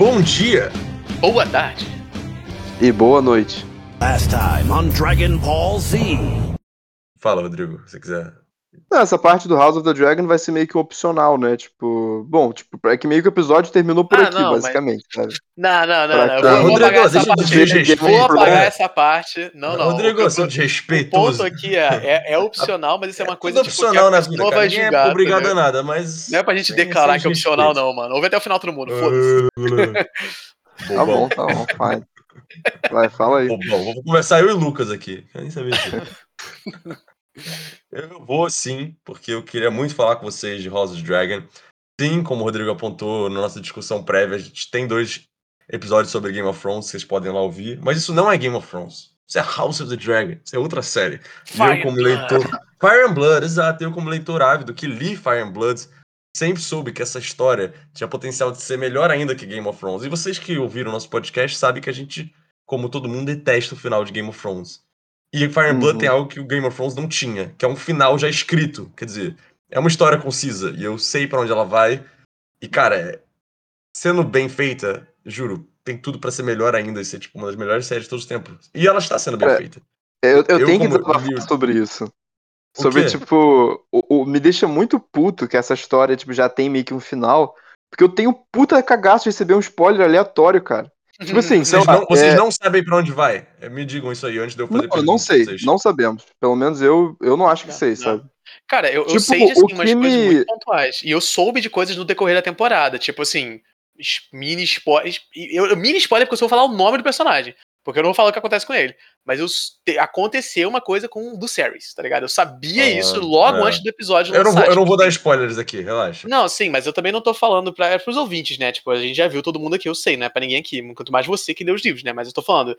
bom dia, Boa tarde. E boa noite. Last time on Dragon Ball Z. Fala, Rodrigo, se quiser. Não, essa parte do House of the Dragon vai ser meio que opcional, né? Tipo, bom, tipo, é que meio que o episódio terminou por Ah, aqui, não, mas- basicamente, sabe? Não, não, não, Pra não. Eu vou, Rodrigo, apagar essa de parte. Vou apagar né? essa parte. Não, não. Rodrigo, o, seu o, o ponto aqui é, é, é opcional, mas isso é uma coisa Tudo tipo, que opcional a na pessoa vida, vai cara. Ninguém julgar, é obrigado a nada, mas... Não é pra gente declarar que é opcional, respeito. não, mano. Ouve até o final todo mundo. Foda-se. Tá bom, tá bom, fine. Vai, fala aí. Bom, bom, vamos conversar eu e o Lucas aqui. Quero nem saber disso. Eu vou sim, porque eu queria muito falar com vocês de House of Dragon. Sim, como o Rodrigo apontou na nossa discussão prévia, a gente tem dois episódios sobre Game of Thrones, vocês podem lá ouvir. Mas isso não é Game of Thrones. Isso é House of the Dragon. Isso é outra série. Fire eu, como and Blood. leitor. Fire and Blood, exato. Eu, como leitor ávido que li Fire and Blood, sempre soube que essa história tinha potencial de ser melhor ainda que Game of Thrones. E vocês que ouviram nosso podcast sabem que a gente, como todo mundo, detesta o final de Game of Thrones. E Fire and Blood Uhum. tem algo que o Game of Thrones não tinha, que é um final já escrito. Quer dizer, é uma história concisa e eu sei pra onde ela vai. E, cara, sendo bem feita, juro, tem tudo pra ser melhor ainda e ser tipo uma das melhores séries de todos os tempos. E ela está sendo bem É, feita. Eu, eu, Eu, tenho que desabafar sobre isso. O Sobre, quê? tipo, o, o- me deixa muito puto que essa história, tipo, já tem meio que um final. Porque eu tenho puta cagaço de receber um spoiler aleatório, cara. Tipo assim, Vocês, lá, não, vocês é- não sabem pra onde vai. É, Me digam isso aí antes de eu fazer Não, eu não sei, vocês. não sabemos. Pelo menos eu, eu não acho que Não, sei, não. sabe? Cara, eu, eu Tipo, sei de assim, que umas coisas muito pontuais. E eu soube de coisas no decorrer da temporada. Tipo assim, mini spoiler. Eu, eu- mini spoiler porque eu só vou falar o nome do personagem. Porque eu não vou falar o que acontece com ele. Mas eu, te- aconteceu uma coisa com o do Ceres, tá ligado? Eu sabia Ah, isso logo é. antes do episódio Eu não, vou, eu não tipo vou dar assim. spoilers aqui, relaxa. Não, sim, mas eu também não tô falando para os ouvintes, né? Tipo, a gente já viu todo mundo aqui, eu sei, não é pra ninguém aqui, quanto mais você que lê os livros, né? Mas eu tô falando,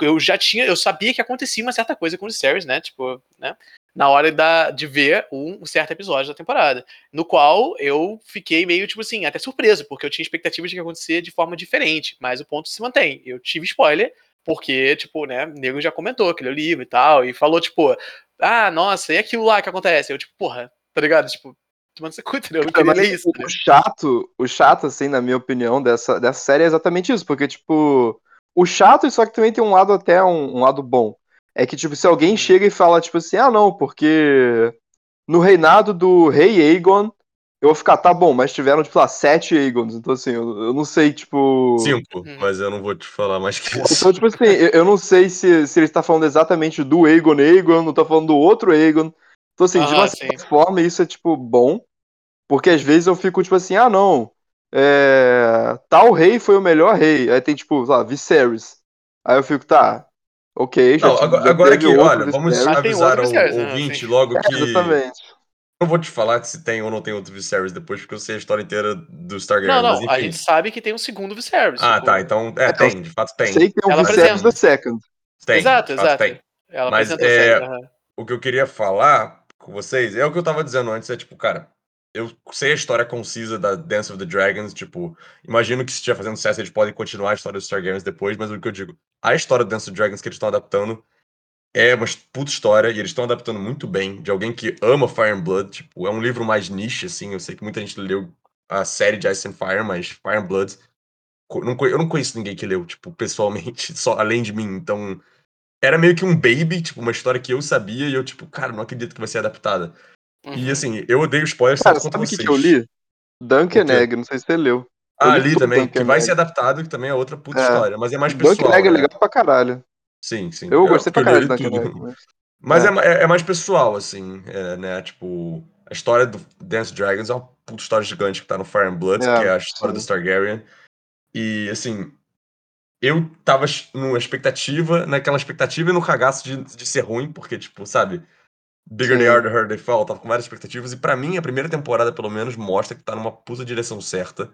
eu já tinha, eu sabia que acontecia uma certa coisa com os Series, né? Tipo, né? Na hora da, de ver um, um certo episódio da temporada, no qual eu fiquei meio, tipo assim, até surpreso, porque eu tinha expectativas de que acontecer de forma diferente, mas o ponto se mantém. Eu tive spoiler, porque, tipo, né, o nego já comentou que leu o livro e tal, e falou, tipo, ah, nossa, e aquilo lá que acontece? Eu, tipo, porra, tá ligado? Tipo, tomando essa cuida, eu não queria ler isso, né? o chato, o chato, assim, na minha opinião, dessa, dessa série é exatamente isso, porque, tipo, o chato, só que também tem um lado até um, um lado bom. É que, tipo, se alguém chega e fala, tipo assim, ah, não, porque no reinado do rei Aegon, eu vou ficar, tá bom, mas tiveram, tipo, lá, sete Aegons, então, assim, eu, eu não sei, tipo... Cinco, Hum. mas eu não vou te falar mais que isso. Então, tipo assim, eu, eu não sei se, se ele está falando exatamente do Aegon Aegon, não tá falando do outro Aegon. Então, assim, de Aham, uma sim. certa forma, isso é, tipo, bom. Porque às vezes eu fico, tipo assim, ah, não. é, tal rei foi o melhor rei. Aí tem, tipo, sei lá, Viserys. Aí eu fico, tá. Ok, já, Não, agora, já agora que, olha, vamos Viserys. Ah, avisar Viserys, né? ouvinte Sim. logo É, que. exatamente. Não vou te falar se tem ou não tem outro Viserys depois, porque eu sei a história inteira do Stargate. Não, mas não, a gente sabe que tem um segundo Viserys. Ah, tipo, tá. Então, é, É, tem, de fato tem. Sei que tem um Ela Viserys apresenta. the Second. Tem, exato, de fato exato. tem. Ela Mas, é. O que eu queria falar com vocês é o que eu tava dizendo antes, é tipo, cara, eu sei a história concisa da Dance of the Dragons, tipo, imagino que se estiver fazendo sucesso eles podem continuar a história dos Targaryens depois, mas o que eu digo, a história do Dance of the Dragons que eles estão adaptando é uma puta história e eles estão adaptando muito bem, de alguém que ama Fire and Blood, tipo, é um livro mais niche, assim, eu sei que muita gente leu a série de Ice and Fire, mas Fire and Blood, eu não conheço ninguém que leu, tipo, pessoalmente, só além de mim, então era meio que um baby, tipo, uma história que eu sabia e eu, tipo, cara, não acredito que vai ser adaptada. E Uhum. assim, eu odeio spoilers Cara, sabe o que, que eu li? Duncan? Egg, não sei se você leu. Eu Ah, li li também, Duncan que vai Egg. ser adaptado, que também é outra puta É. história, mas é mais pessoal. Duncan Egg é né? legal pra caralho. Sim, sim. Eu gostei pra eu caralho. Mas É. é, é- é mais pessoal, assim, é, né? Tipo, a história do Dance Dragons é uma puta história gigante que tá no Fire and Blood, É, que é a história sim. do Targaryen. E, assim, eu tava numa expectativa, naquela expectativa e no cagaço de, de ser ruim, porque, tipo, sabe, Bigger they Sim. are, the harder they fall, tava com várias expectativas, e pra mim, a primeira temporada, pelo menos, mostra que tá numa puta direção certa.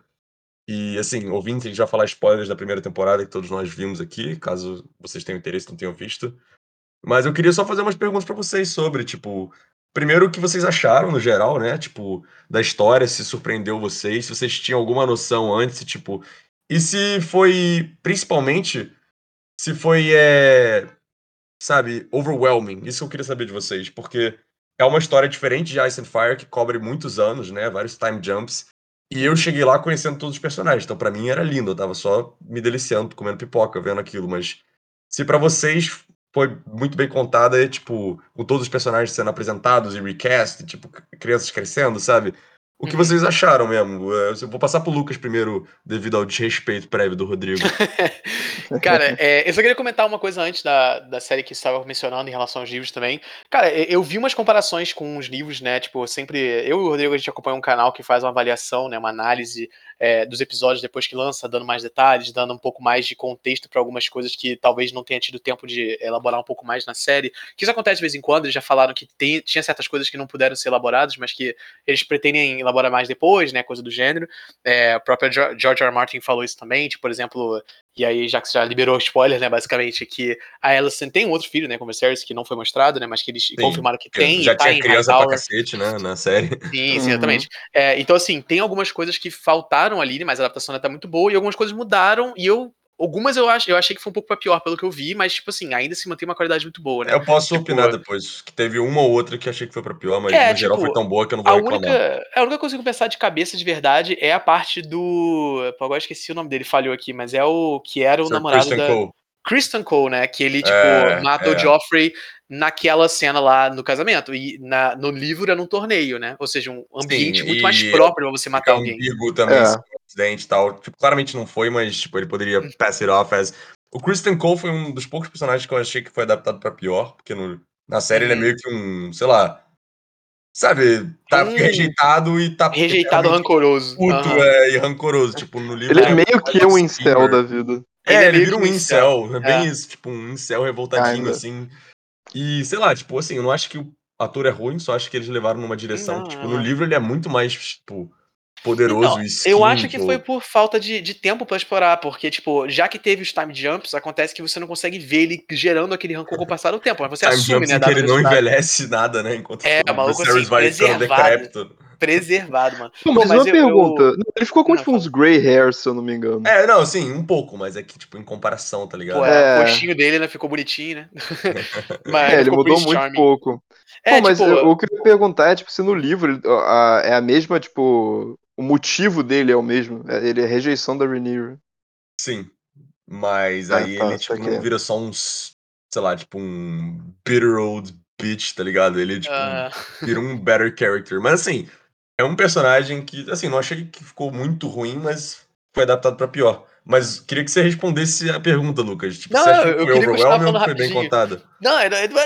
E, assim, ouvindo, a gente vai falar spoilers da primeira temporada que todos nós vimos aqui, caso vocês tenham interesse não tenham visto. Mas eu queria só fazer umas perguntas pra vocês sobre, tipo, primeiro o que vocês acharam no geral, né? Tipo, da história, se surpreendeu vocês, se vocês tinham alguma noção antes, tipo, e se foi, principalmente, se foi, é, sabe, overwhelming. Isso eu queria saber de vocês, porque é uma história diferente de Ice and Fire, que cobre muitos anos, né? Vários time jumps. E eu cheguei lá conhecendo todos os personagens, então pra mim era lindo, eu tava só me deliciando, comendo pipoca, vendo aquilo, mas se pra vocês foi muito bem contada, é tipo, com todos os personagens sendo apresentados e recast, tipo, crianças crescendo, sabe? O que Uhum. vocês acharam mesmo? Eh, Eu vou passar pro Lucas primeiro, devido ao desrespeito prévio do Rodrigo. Cara, é, eu só queria comentar uma coisa antes da, da série que você estava mencionando em relação aos livros também. Cara, eu, eu vi umas comparações com os livros, né? Tipo, sempre. Eu e o Rodrigo, a gente acompanha um canal que faz uma avaliação, né? Uma análise é, dos episódios depois que lança, dando mais detalhes, dando um pouco mais de contexto para algumas coisas que talvez não tenha tido tempo de elaborar um pouco mais na série. Que isso acontece de vez em quando, eles já falaram que tem, tinha certas coisas que não puderam ser elaboradas, mas que eles pretendem elaborar mais depois, né? Coisa do gênero. É, o próprio George R. R. Martin falou isso também, tipo, por exemplo, e aí, já que você já liberou o spoiler, né, basicamente, que a Alison tem um outro filho, né, com o Viserys, que não foi mostrado, né, mas que eles confirmaram que tem, Já e tá tinha em criança pra cacete, né, na série. Sim, sim, Uhum. exatamente. É, então, assim, tem algumas coisas que faltaram ali, né, mas a adaptação ainda tá muito boa, e algumas coisas mudaram, e eu. Algumas eu, acho, eu achei que foi um pouco pra pior pelo que eu vi, mas, tipo assim, ainda se mantém uma qualidade muito boa, né? Eu posso Tipo, opinar depois, que teve uma ou outra que achei que foi pra pior, mas É, no geral tipo, foi tão boa que eu não vou A reclamar. única, a única coisa que eu consigo pensar de cabeça de verdade é a parte do. Pô, agora eu esqueci o nome dele, falhou aqui, mas é o que era o Sir namorado Kristen da. Cole. Kristen Cole, né? Que ele, tipo, É, mata o é. Joffrey naquela cena lá no casamento. E na, no livro era um torneio, né? Ou seja, um ambiente muito mais próprio pra você matar alguém. também, É. se foi um acidente e tal. Tipo, claramente não foi, mas tipo, ele poderia pass it off as... O Kristen Cole foi um dos poucos personagens que eu achei que foi adaptado pra pior, porque no- na série ele é Uhum. meio que um, sei lá, sabe, tá Um rejeitado e tá Rejeitado rancoroso. puto Aham. é, e rancoroso, tipo, no livro... Ele é meio que um incel da vida. É, Ele é ele vira um um incel, é bem É. isso, tipo, um incel revoltadinho, assim. E, sei lá, tipo, assim, eu não acho que o ator é ruim, só acho que eles levaram numa direção Não, que, tipo, não, no não. livro ele é muito mais, tipo, poderoso Então, e eu acho que skin, foi por falta de, de tempo pra explorar, porque, tipo, já que teve os time jumps, acontece que você não consegue ver ele gerando aquele rancor com o passar do tempo, mas você Time assume, jumps né, em da que ele não envelhece nada, né? Enquanto É, o maluco, Viserys assim, vai ficando decrépito. Preservado, mano. Pô, Pô, mas, mas uma eu- pergunta. eu- Não, Ele ficou com Não, tipo uns grey hairs, se eu não me engano. É, não, sim, um pouco, mas é que, tipo, em comparação, tá ligado? Pô, é, É. o rostinho dele, né, ficou bonitinho, né? Mas É, ele mudou muito Charming. pouco. É, Pô, mas tipo, eu- o que eu ia perguntar é, tipo, se no livro a- é a mesma, tipo, o motivo dele é o mesmo. É- Ele é a rejeição da Rhaenyra. Sim. Mas Ah, aí tá, ele, tipo, saquei. não vira só um, s- sei lá, tipo, um bitter old bitch, tá ligado? Ele, tipo, ah, vira um better character. Mas assim, é um personagem que, assim, não achei que ficou muito ruim, mas foi adaptado pra pior. Mas queria que você respondesse a pergunta, Lucas. Tipo, Não, você acha eu que foi queria continuar overwhelming ou foi bem contada? não,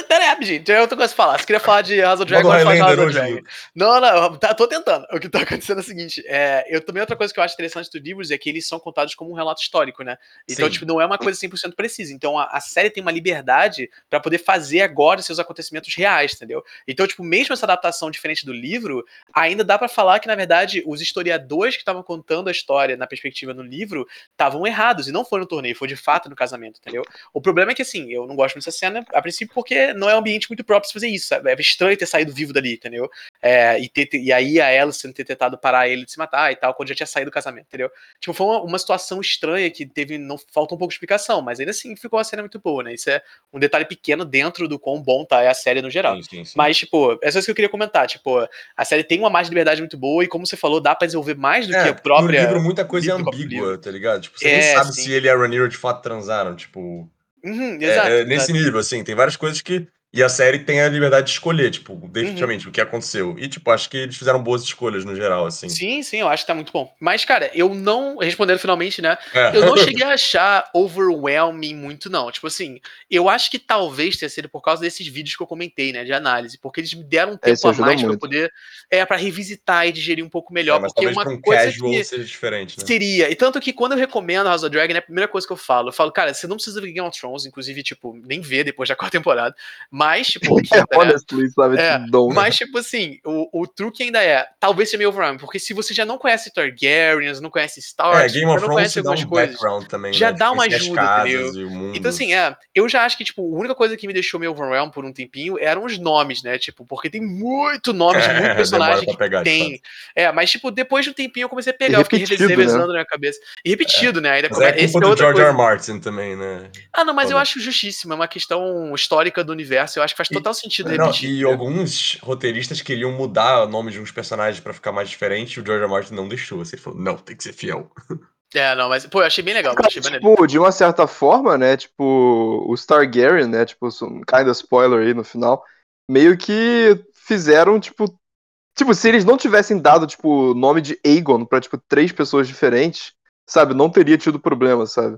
pera aí, rapidinho, tem outra coisa pra falar. Você queria falar de House of Dragon, de Highlander House of Dragon. Não, não, eu tá- tô tentando. O que tá acontecendo é o seguinte: é, eu também outra coisa que eu acho interessante dos livros é que eles são contados como um relato histórico, né? Então, Sim. tipo, não é uma coisa 100% precisa. Então, a, a série tem uma liberdade pra poder fazer agora seus acontecimentos reais, entendeu? Então, tipo, mesmo essa adaptação diferente do livro, ainda dá pra falar que, na verdade, os historiadores que estavam contando a história na perspectiva no livro estavam errados e não foi no torneio, foi de fato no casamento, entendeu? O problema é que, assim, eu não gosto dessa cena, a princípio, porque não é um ambiente muito próprio pra fazer isso, sabe? É estranho ter saído vivo dali, entendeu? É, e, ter- e aí a Alison ter tentado parar ele de se matar e tal, quando já tinha saído do casamento, entendeu? Tipo, foi uma, uma situação estranha que teve. Não falta um pouco de explicação, mas ainda assim ficou a cena muito boa, né? Isso é um detalhe pequeno dentro do quão bom tá a série no geral. Sim, sim, sim. Mas, tipo, é só isso que eu queria comentar. Tipo, a série tem uma margem de liberdade muito boa e, como você falou, dá pra desenvolver mais do que a própria. No livro muita coisa é ambígua, tá ligado? Tipo, você É, nem sabe sim. se ele e a Rhaenyra de fato transaram, tipo... Uhum, é- exato. é nesse nível, assim, tem várias coisas que... E a série tem a liberdade de escolher, tipo, Uhum. definitivamente, o que aconteceu. E, tipo, acho que eles fizeram boas escolhas no geral, assim. Sim, sim, eu acho que tá muito bom. Mas, cara, eu não. Respondendo finalmente, né? É. Eu não cheguei a achar overwhelming muito, não. Tipo assim, eu acho que talvez tenha sido por causa desses vídeos que eu comentei, né, de análise, porque eles me deram um tempo isso a mais pra eu muito. poder, é, para revisitar e digerir um pouco melhor, É, mas porque uma pra um coisa casual que seja diferente, né? seria, e tanto que quando eu recomendo House of Dragon, é a primeira coisa que eu falo, eu falo, cara, você não precisa ver Game of Thrones, inclusive, tipo, nem ver depois da quarta temporada, mas, tipo, né? Honestly, sabe? É, tipo, don't. Mas, tipo assim, o, o truque ainda é, talvez seja meio overwhelming, porque se você já não conhece Targaryens, não conhece Stark, É, Game of não Thrones conhece algumas um coisas. também, Já né? dá Tipo, uma ajuda, entendeu? Então, assim, é, eu já acho que, tipo, a única coisa que me deixou meio overwhelmed por um tempinho eram os nomes, né? Tipo, porque tem muito nome de muito personagem que pegar, tem. É, mas, tipo, depois de um tempinho eu comecei a pegar, E eu fiquei revezando né? na minha cabeça. E repetido, né? Ainda Mas come- é esse culpa é do outra George coisa. R. Martin também, né? Ah, não, mas eu Foda. acho justíssimo, é uma questão histórica do universo universo. Eu acho que faz E- total sentido Não, repetir. e alguns roteiristas queriam mudar o nome de uns personagens pra ficar mais diferente, e o George R. Martin não deixou. Assim, ele falou, não, tem que ser fiel. É, não, mas, pô, eu achei bem legal. Achei maneiro. tipo, de uma certa forma, né? Tipo, o Targaryen, né? Tipo, um kind of spoiler aí no final, meio que fizeram, tipo. Tipo, se eles não tivessem dado, tipo, o nome de Aegon pra, tipo, três pessoas diferentes, sabe? Não teria tido problema, sabe?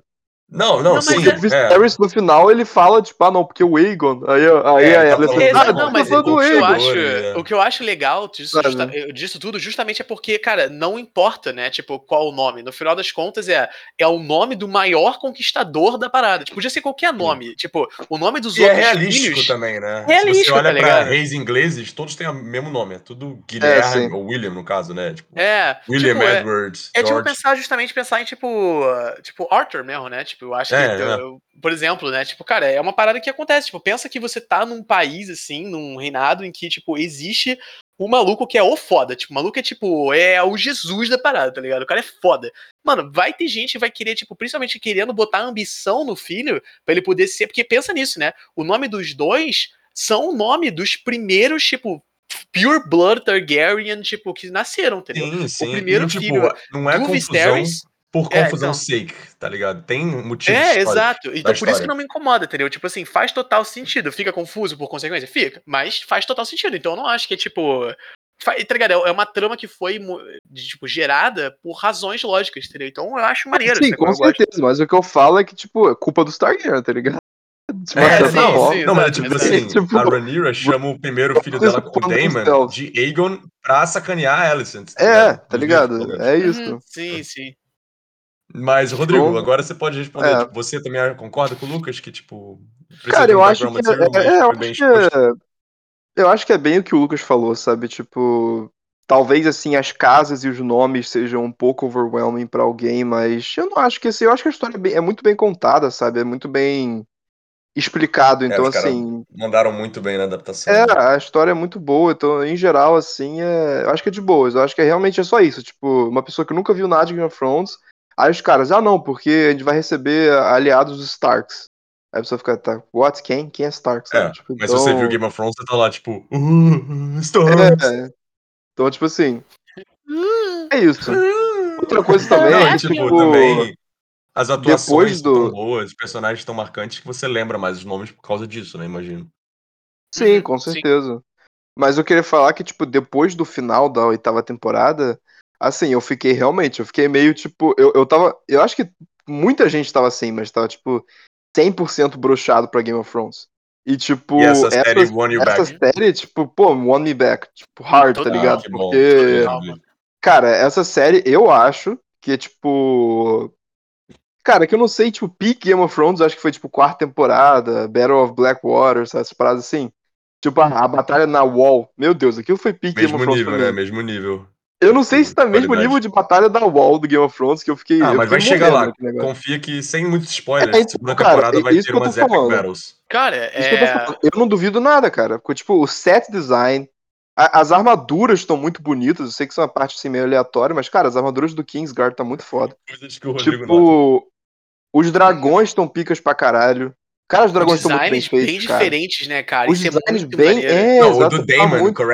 Não, não, Não, sim. O é. Viserys no final ele fala, tipo, ah, não, porque o Aegon. Aí, aí É, a tá falando- É, ah, não, mas do o que, eu Aegon. acho, é. o que eu acho legal disso, justa- disso tudo, justamente é porque, cara, não importa, né? Tipo, qual o nome. No final das contas, é, é o nome do maior conquistador da parada. Tipo, podia ser qualquer nome. Tipo, o nome dos E é outros realístico filhos. também, né? Realístico, Se você olha tá pra reis ingleses, todos têm o mesmo nome. É tudo. Guilherme, ou William, no caso, né? Tipo, É, William tipo, é, Edwards, É tipo pensar justamente pensar em tipo, uh, tipo Arthur mesmo, né? Tipo, eu acho É, que, é. eu- por exemplo, né? Tipo, cara, é uma parada que acontece. Tipo, pensa que você tá num país assim, num reinado em que tipo existe o maluco que é o foda. Tipo, o maluco é tipo, é o Jesus da parada, tá ligado? O cara é foda. Mano, vai ter gente que vai querer, tipo, principalmente querendo botar ambição no filho pra ele poder ser, porque pensa nisso, né? O nome dos dois são o nome dos primeiros, tipo, Pure Blood Targaryen, tipo, que nasceram, entendeu? Sim, sim. primeiro e, tipo, filho não é do confusão Viserys por É, confusão então. sake, tá ligado? Tem motivo É, exato. Então por isso que não me incomoda, entendeu? Tipo assim, faz total sentido. Fica confuso por consequência? Fica. Mas faz total sentido. Então eu não acho que é tipo. fa- Tá ligado? É uma trama que foi tipo, gerada por razões lógicas, entendeu? Então eu acho maneiro. Sim, com gosto. certeza, mas o que eu falo é que, tipo, é culpa dos Targaryen, tá ligado? É, certa não, sim, não, mas tipo assim, Tipo, a Rhaenyra chama o primeiro filho dela com o Daemon de Aegon pra sacanear a Alicent. É, tá Nos ligado? livros, pelo menos. É isso. Uhum, sim, sim. Mas, Rodrigo, Então, agora você pode responder. é. tipo, você também concorda com o Lucas que, tipo, Cara, eu acho que é, é, eu acho que é, eu acho que é bem o que o Lucas falou, sabe? Tipo, talvez assim as casas e os nomes sejam um pouco overwhelming pra alguém, mas eu não acho que assim, eu acho que a história é, bem- é muito bem contada, sabe? É muito bem explicado, É, então caras assim, mandaram muito bem na adaptação. é, né? a história é muito boa, então em geral assim, é, eu acho que é de boas, eu acho que é, realmente é só isso, tipo, uma pessoa que nunca viu nada de Game of Thrones, aí os caras, ah não, porque a gente vai receber aliados dos Starks. Aí a pessoa fica, tá, what? Quem? Quem é Stark? É, Tipo, mas se você então- viu Game of Thrones, você tá lá, tipo, uh, Stars. É. Então, tipo assim. É isso. Outra coisa também Não, é que, tipo, tipo, também as atuações do- tão boas, os personagens tão marcantes que você lembra mais os nomes por causa disso, né? Imagino. Sim, Uhum, com sim. certeza. Mas eu queria falar que, tipo, depois do final da oitava temporada, assim, eu fiquei realmente, eu fiquei meio, tipo, eu, eu tava. Eu acho que muita gente tava assim, mas tava, tipo, 100% bruxado pra Game of Thrones. E, tipo, E essa série won you essa back. série, tipo, pô, won me back. Tipo, hard, tá ligado? Porque. bom. Cara, essa série, eu acho que tipo. Cara, que eu não sei, tipo, Peak Game of Thrones, acho que foi tipo quarta temporada, Battle of Blackwater, essas paradas assim. Tipo, a, a batalha na Wall. Meu Deus, aquilo foi Peak Game Mesmo of Thrones nível, pra né? mim. Mesmo nível. Eu não sei se tá mesmo Qualidade. nível de batalha da Wall do Game of Thrones, que eu fiquei. Ah, eu mas vai chegar lá. Confia que sem muitos spoilers, É, então, segunda cara, temporada é vai ter umas epic battles. Cara, Isso que eu tô é. Eu não duvido nada, cara. Porque, tipo, o set design, a- as armaduras estão muito bonitas. Eu sei que são uma parte assim meio aleatória, mas, cara, as armaduras do Kingsguard tá muito foda. O Rodrigo nota. Tipo, os dragões estão picas pra caralho. Cara, os dragões estão muito bem designs feitos, bem cara. diferentes, né, cara? Os Isso é designs muito bem. maneiro. É, Não, o exato, do tá Damon, muito foda.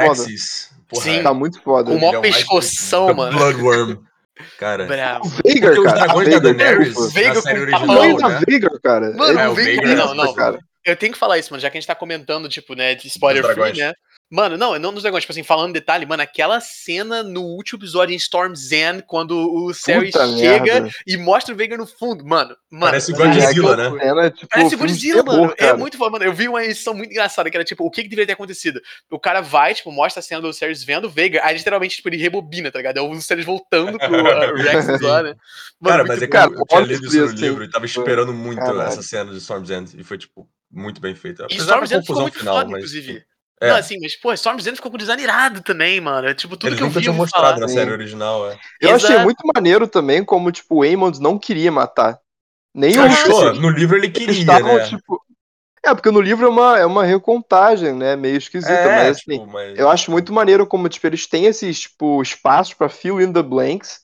Porra, Sim. Tá muito foda. É o mais pescoção, the mano. Bloodworm. Cara. Bravo. O Veigar, cara. dragões a da Veigar, Daenerys. Veigar com O original, da né? Veigar, cara. Mano, É, o o Veigar. Veigar- Não, não. cara. Eu tenho que falar isso, mano, já que a gente tá comentando, tipo, né, de spoiler free, né? Mano, não, não dos dragões, tipo assim, falando detalhe, mano, aquela cena no último episódio em Storm's End, quando o Puta chega merda. e mostra o Veigar no fundo, mano, mano. Parece o Godzilla, né? cena, tipo, Parece de Godzilla, terror, mano. É muito foda, mano. Eu vi uma edição muito engraçada, que era tipo, o que, que deveria ter acontecido? O cara vai, tipo, mostra a cena do Ceres vendo o Veigar, aí literalmente, tipo, ele rebobina, tá ligado? É o Ceres voltando pro uh, Rex lá, né? Mano, Cara, mas é que Cara, eu, eu tinha lido isso no livro e tava esperando muito caralho. essa cena de Storm's End. E foi, tipo, muito bem feita. E Apesar Storm's da End ficou muito final, foda, mas. inclusive. É, Não, assim, mas, pô, Storm's End ficou com design irado também, mano. É, Tipo, tudo eles que eu vi tinham mostrado falar. na série original, é. Eu achei Exato. muito maneiro também como, tipo, o Aemond não queria matar. Nem o Achou? No livro ele Eles queria, estavam, né? tipo. É, porque no livro é uma, é uma recontagem, né? Meio esquisita, é, mas assim, tipo, mas... eu acho muito maneiro como, tipo, eles têm esses, tipo, espaços pra fill in the blanks.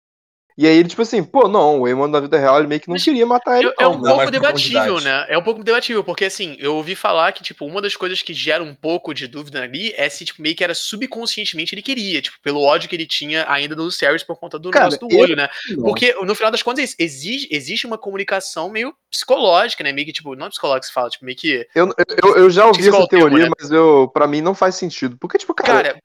E aí ele, tipo assim, pô, não, o Eamon na vida real ele meio que não Mas queria matar ele, É, é um mano. Não, pouco debatível, né? É um pouco debatível, porque assim, eu ouvi falar que, tipo, uma das coisas que gera um pouco de dúvida ali é se, tipo, meio que era subconscientemente ele queria, tipo, pelo ódio que ele tinha ainda do Series por conta do Cara, negócio do olho, né? Não. Porque, no final das contas, exige, existe uma comunicação meio psicológica, né? Meio que, tipo, não psicológica que se fala, tipo, meio que. Eu, eu, eu já ouvi essa o termo, teoria, né? mas eu, pra mim não faz sentido. Porque, tipo, cara, Cara,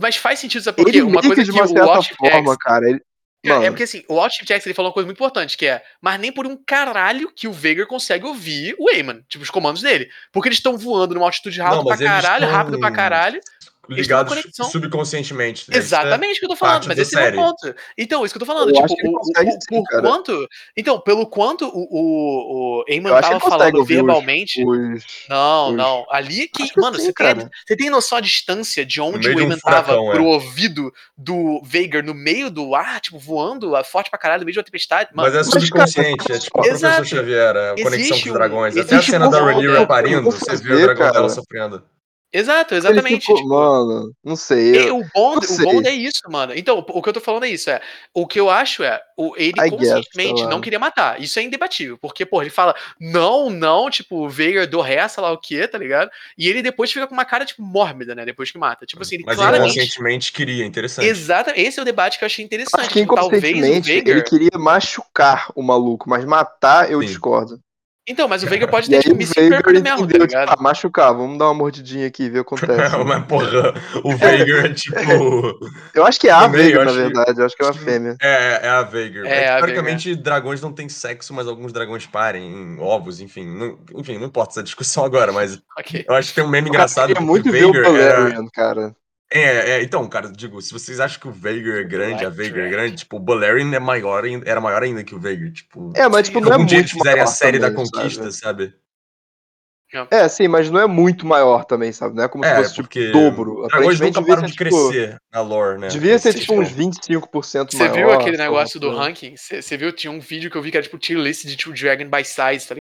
mas faz sentido, sabe por quê? ele Uma coisa que de que uma o certa Watch forma, cara, ele... Cara, Mano, é porque assim, o Outchip Jackson ele falou uma coisa muito importante, que é, mas nem por um caralho que o Vader consegue ouvir o Eamon, tipo, os comandos dele. Porque eles estão voando numa altitude Não, pra caralho, tão rápido pra caralho. Ligados subconscientemente. né? É- Exatamente o que eu tô falando, mas esse é o ponto. Então, isso que eu tô falando, Eu tipo, que ele o, sim, por cara. quanto. Então, pelo quanto o, o, o Eamon que tava falando ouvir os- verbalmente. os... Não, os- não. Ali que. Acho que mano, sim, você, tem você tem noção a distância de onde o de um Eamon tava é. pro ouvido do Vader no meio do ar, tipo, voando, forte pra caralho, no meio de uma tempestade? Mano, Mas é cara, subconsciente, é tipo a Exato. professor Xavier, a conexão Existe com os dragões. Até a cena da Rhaenyra parindo, Vou você vê fazer, o dragão dela sofrendo. Exato, Ele exatamente. ficou- tipo, Mano, não sei. Eu... o bom, não o sei. bom é isso, mano. Então, o que eu tô falando é isso, é. O que eu acho é, o, ele I guess, conscientemente lá. não queria matar. Isso é indebatível. Porque, pô, ele fala, não, não, tipo, Vader do ré, sei lá o que, tá ligado? E ele depois fica com uma cara, tipo, mórbida, né? Depois que mata. Tipo assim, ele Mas claramente. inconscientemente queria, interessante. Exato, esse é o debate que eu achei interessante. Acho que tipo, talvez o inconscientemente Vader. ele queria machucar o maluco, mas matar eu Sim. discordo. Então, mas o Vader pode ter, tipo, o misinterpretado Vader mesmo, tá entendeu, tipo, ligado? ah, machucar, vamos dar uma mordidinha aqui e ver o que acontece. Mas, porra, o Vader é tipo. eu acho que é a Também, eu Veiga, na que- verdade, eu acho que é uma fêmea. É, é a Vader. É, É, teoricamente, dragões não têm sexo, mas alguns dragões parem em ovos, enfim. Não, enfim, não importa essa discussão agora, mas Ok. eu acho que tem um meme O cara engraçado queria muito o ver o Valerian, cara. É, é, então, cara, digo, se vocês acham que o Vader é grande, a Vader é grande, tipo, o Balerion é maior, ainda- era maior ainda que o Vader, tipo... É, mas tipo, se não é algum dia muito eles fizerem a série da também, conquista, sabe? É, sim, mas não é muito maior também, sabe? Não é como se É, fosse tipo porque dobro. dragões Aparentemente nunca param ser, de tipo, crescer na lore, né? Devia ser tipo uns 25% Você maior. viu aquele negócio do ranking? Você viu? Tinha um vídeo que eu vi que era tipo tier list de tipo Dragon by size, tá ligado?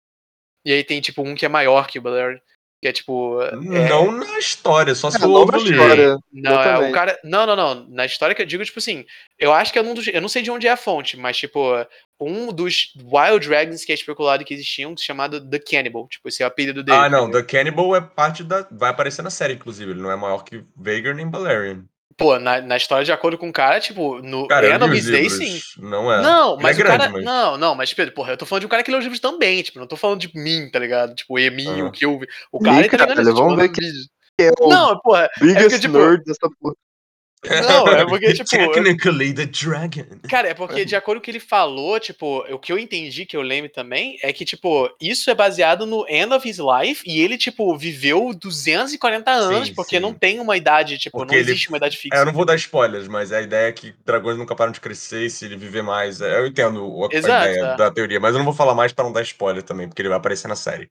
E aí tem tipo um que é maior que o Balerion. Que é tipo. é- Não na história, só se É, for história. Não, é, o cara. Não, não, não. Na história que eu digo, tipo assim, eu acho que é um dos. Eu não sei de onde é a fonte, mas, tipo, um dos Wild Dragons que é especulado que existiam, chamado The Cannibal. Tipo, esse é o apelido dele. Ah, não, entendeu? The Cannibal é parte da... Vai aparecer na série, inclusive, ele não é maior que Vader nem Balerion. Pô, na, na história, de acordo com o cara, tipo, no Cara, eu End of li His os Day, livros, sim. não é. Não, Ele mas é o cara. mas- Não, não, mas, Pedro, porra, eu tô falando de um cara que lê os livros também, tipo, não tô falando de mim, tá ligado? Tipo, e mim, Aham. o que eu vi. O cara, ele tá cara, ligado vamos tipo, ver no que- é o Não, porra, biggest porque, tipo, nerd dessa porra. Não, é porque, tipo, Technically the Dragon. Cara, é porque de acordo com o que ele falou, tipo, o que eu entendi, que eu lembro também, é que, tipo, isso é baseado no end of his life e ele, tipo, viveu 240 anos, Sim, porque sim. não tem uma idade, tipo, Porque não ele- existe uma idade fixa. É, eu não vou dar spoilers, mas a ideia é que dragões nunca param de crescer e se ele viver mais. é, Eu entendo a, Exato, ideia é. da teoria, mas eu não vou falar mais pra não dar spoiler também, porque ele vai aparecer na série.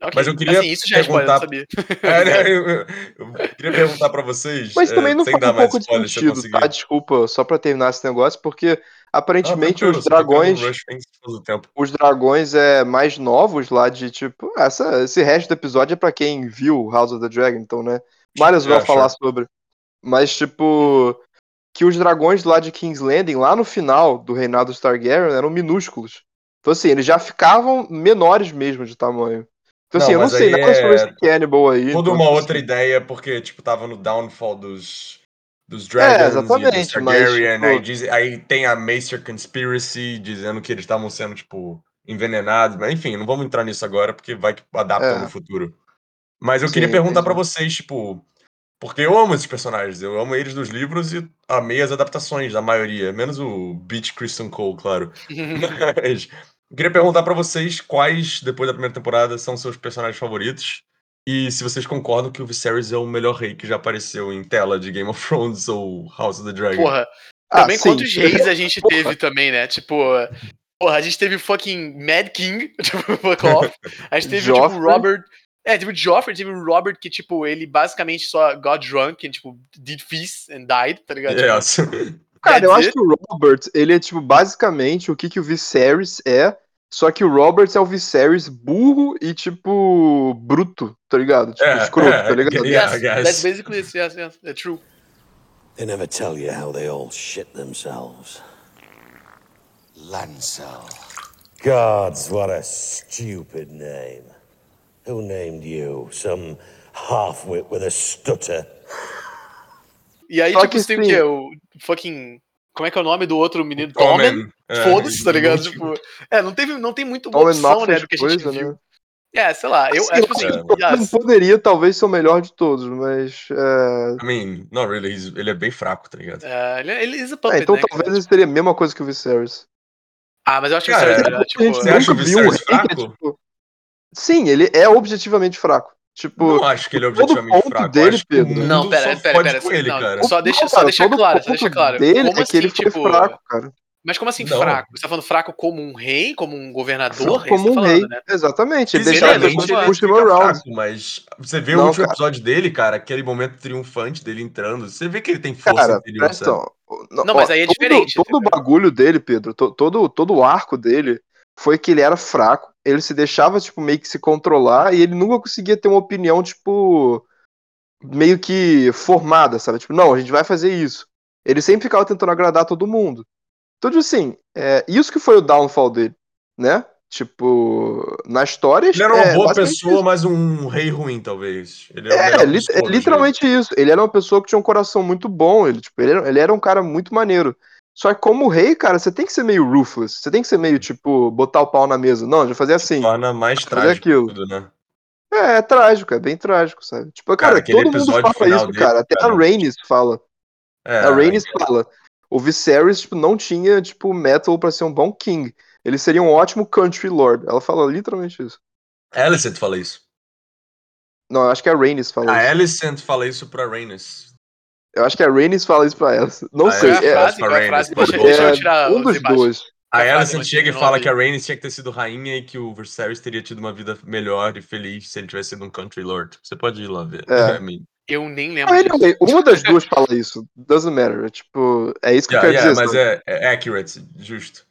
Ok, mas eu queria Assim, isso já é spoiler, eu não sabia. É, né, eu, eu- eu queria perguntar pra vocês. Mas é, também não sem faz um pouco de sentido, tá? Desculpa, só pra terminar esse negócio, porque Ah, aparentemente tranquilo, os dragões. rush things todo o tempo. Os dragões é mais novos lá de tipo. Essa, esse resto do episódio é pra quem viu House of the Dragon, então, né? Marius vai É, falar sure. sobre. Mas, tipo. Que os dragões lá de King's Landing, lá no final do reinado dos Targaryen, eram minúsculos. Então, assim, eles já ficavam menores mesmo de tamanho. Então, Não, assim, eu não mas sei aí nada sobre é esse Cannibal aí. Toda então, uma tipo outra assim, ideia, porque, tipo, tava no downfall dos, dos Dragons e dos exatamente, mas, Targaryen, tipo- aí, diz- aí tem a Maester Conspiracy, dizendo que eles estavam sendo, tipo, envenenados, mas enfim, não vamos entrar nisso agora, porque vai que adaptam É. no futuro. Mas eu queria Sim, perguntar pra entendi. vocês, tipo, porque eu amo esses personagens, eu amo eles nos livros e amei as adaptações, a maioria, menos o Beach Christian Cole, claro. Mas eu queria perguntar pra vocês quais, depois da primeira temporada, são seus personagens favoritos. E se vocês concordam que o Viserys é o melhor rei que já apareceu em tela de Game of Thrones ou House of the Dragon. Porra, Ah, também sim. quantos reis a gente Porra. teve também, né? Tipo, porra, a gente teve o fucking Mad King, tipo, fuck off. A gente teve, tipo, Joffrey. Robert. É, teve o Joffrey, teve o Robert, que, tipo, ele basicamente só got drunk and, tipo, did feast and died, tá ligado? Tipo, Yes. Cara, eu That's acho que o Robert, ele é, tipo, basicamente o que, que o Viserys é, só que o Robert é o Viserys burro e, tipo, bruto, tá ligado? Tipo, É, escroto, é, tá ligado? yeah. Yes, that's basically it, yes, yes, é true. They never tell you how they all shit themselves. Lancel. Gods, what a stupid name. Who named you? Some half-wit with a stutter. E aí, Só tipo, que você tem o quê? O fucking. Como é que é o nome do outro menino? Tomen. Tomen, é, Foda-se, tá ligado? Tipo, é, não, teve, não tem muito Tomen opção, né, fez do que a gente coisa, viu. né? É, sei lá, eu acho tipo acho assim, o Tomen yes, poderia talvez ser o melhor de todos, mas. é, I mean, not really, he's- ele é bem fraco, tá ligado? é, ele, ele is a é, puppet, então né? talvez ele seria a mesma coisa que o Viserys. Ah, mas eu acho que Cara, isso é a melhor, tipo... Você acha o Viserys que é, fraco? tipo- Sim, ele é objetivamente fraco. Tipo, Não acho que ele é todo objetivamente fraco. dele, acho que o Pedro- Não, pera, só pera, fode pera, com ele, não, cara. Só deixa, Não, só deixa claro, só deixa claro. Dele Como é que ele assim, foi tipo... fraco, cara. Mas como assim Não. fraco? Você tá falando fraco como um rei, como um governador? É Como um tá rei. né? Exatamente. Ele pessoas ele ele fraco, mas você vê o Não, último cara. episódio dele, cara, aquele momento triunfante dele entrando, você vê que ele tem força Cara, interior, presta atenção. Não, mas aí é todo- diferente, Todo, o bagulho dele, Pedro, to- todo, todo o arco dele foi que ele era fraco, ele se deixava, tipo, meio que se controlar e ele nunca conseguia ter uma opinião, tipo, meio que formada, sabe? Tipo, não, a gente vai fazer isso. Ele sempre ficava tentando agradar todo mundo. Então, tipo assim, é, isso que foi o downfall dele, né? Tipo, na história. Ele era uma é boa pessoa, isso. mas um rei ruim, talvez. Ele É, li- é literalmente isso. Ele era uma pessoa que tinha um coração muito bom. Ele, tipo, ele, era, ele era um cara muito maneiro. Só que como rei, cara, você tem que ser meio ruthless. Você tem que ser meio, tipo, botar o pau na mesa. Não, já fazer assim. Torna mais trágico aquilo. tudo, né? É, é trágico, é bem trágico, sabe? Tipo, cara, Cara, todo mundo fala isso, dele, cara. Até cara. a Rhaenys fala. É, a Rhaenys fala. O Viserys, tipo, não tinha, tipo, metal pra ser um bom king. Ele seria um ótimo country lord. Ela fala literalmente isso. Alicent fala isso. Não, acho que a Rhaenys fala A isso. Alicent fala isso pra Rhaenys. Eu acho que a Rhaenys fala isso pra ela. Não Ah, sei. É é- a frase? É a Rhaenys, frase? mas Deixa, deixa eu é, tirar um os dos dois. A A frase Alicent não chega e fala que a Rhaenys tinha que ter sido rainha e que o Viserys teria tido uma vida melhor e feliz se ele tivesse sido um country lord. Você pode ir lá ver. É. Eu nem lembro anyway, uma das duas fala isso. Doesn't matter. é Tipo, é isso que yeah, eu quero yeah, dizer. mas é, é accurate, justo.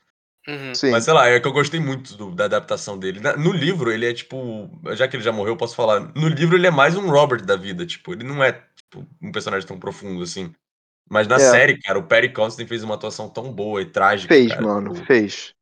Uhum. Sim. Mas sei lá, é que eu gostei muito do- da adaptação dele. Na- no livro, ele é tipo. Já que ele já morreu, eu posso falar. No livro, ele é mais um Robert da vida. Tipo, ele não é tipo, um personagem tão profundo assim. Mas na É. série, cara, o Perry Constantine fez uma atuação tão boa e trágica. Fez, cara, mano, tipo, fez.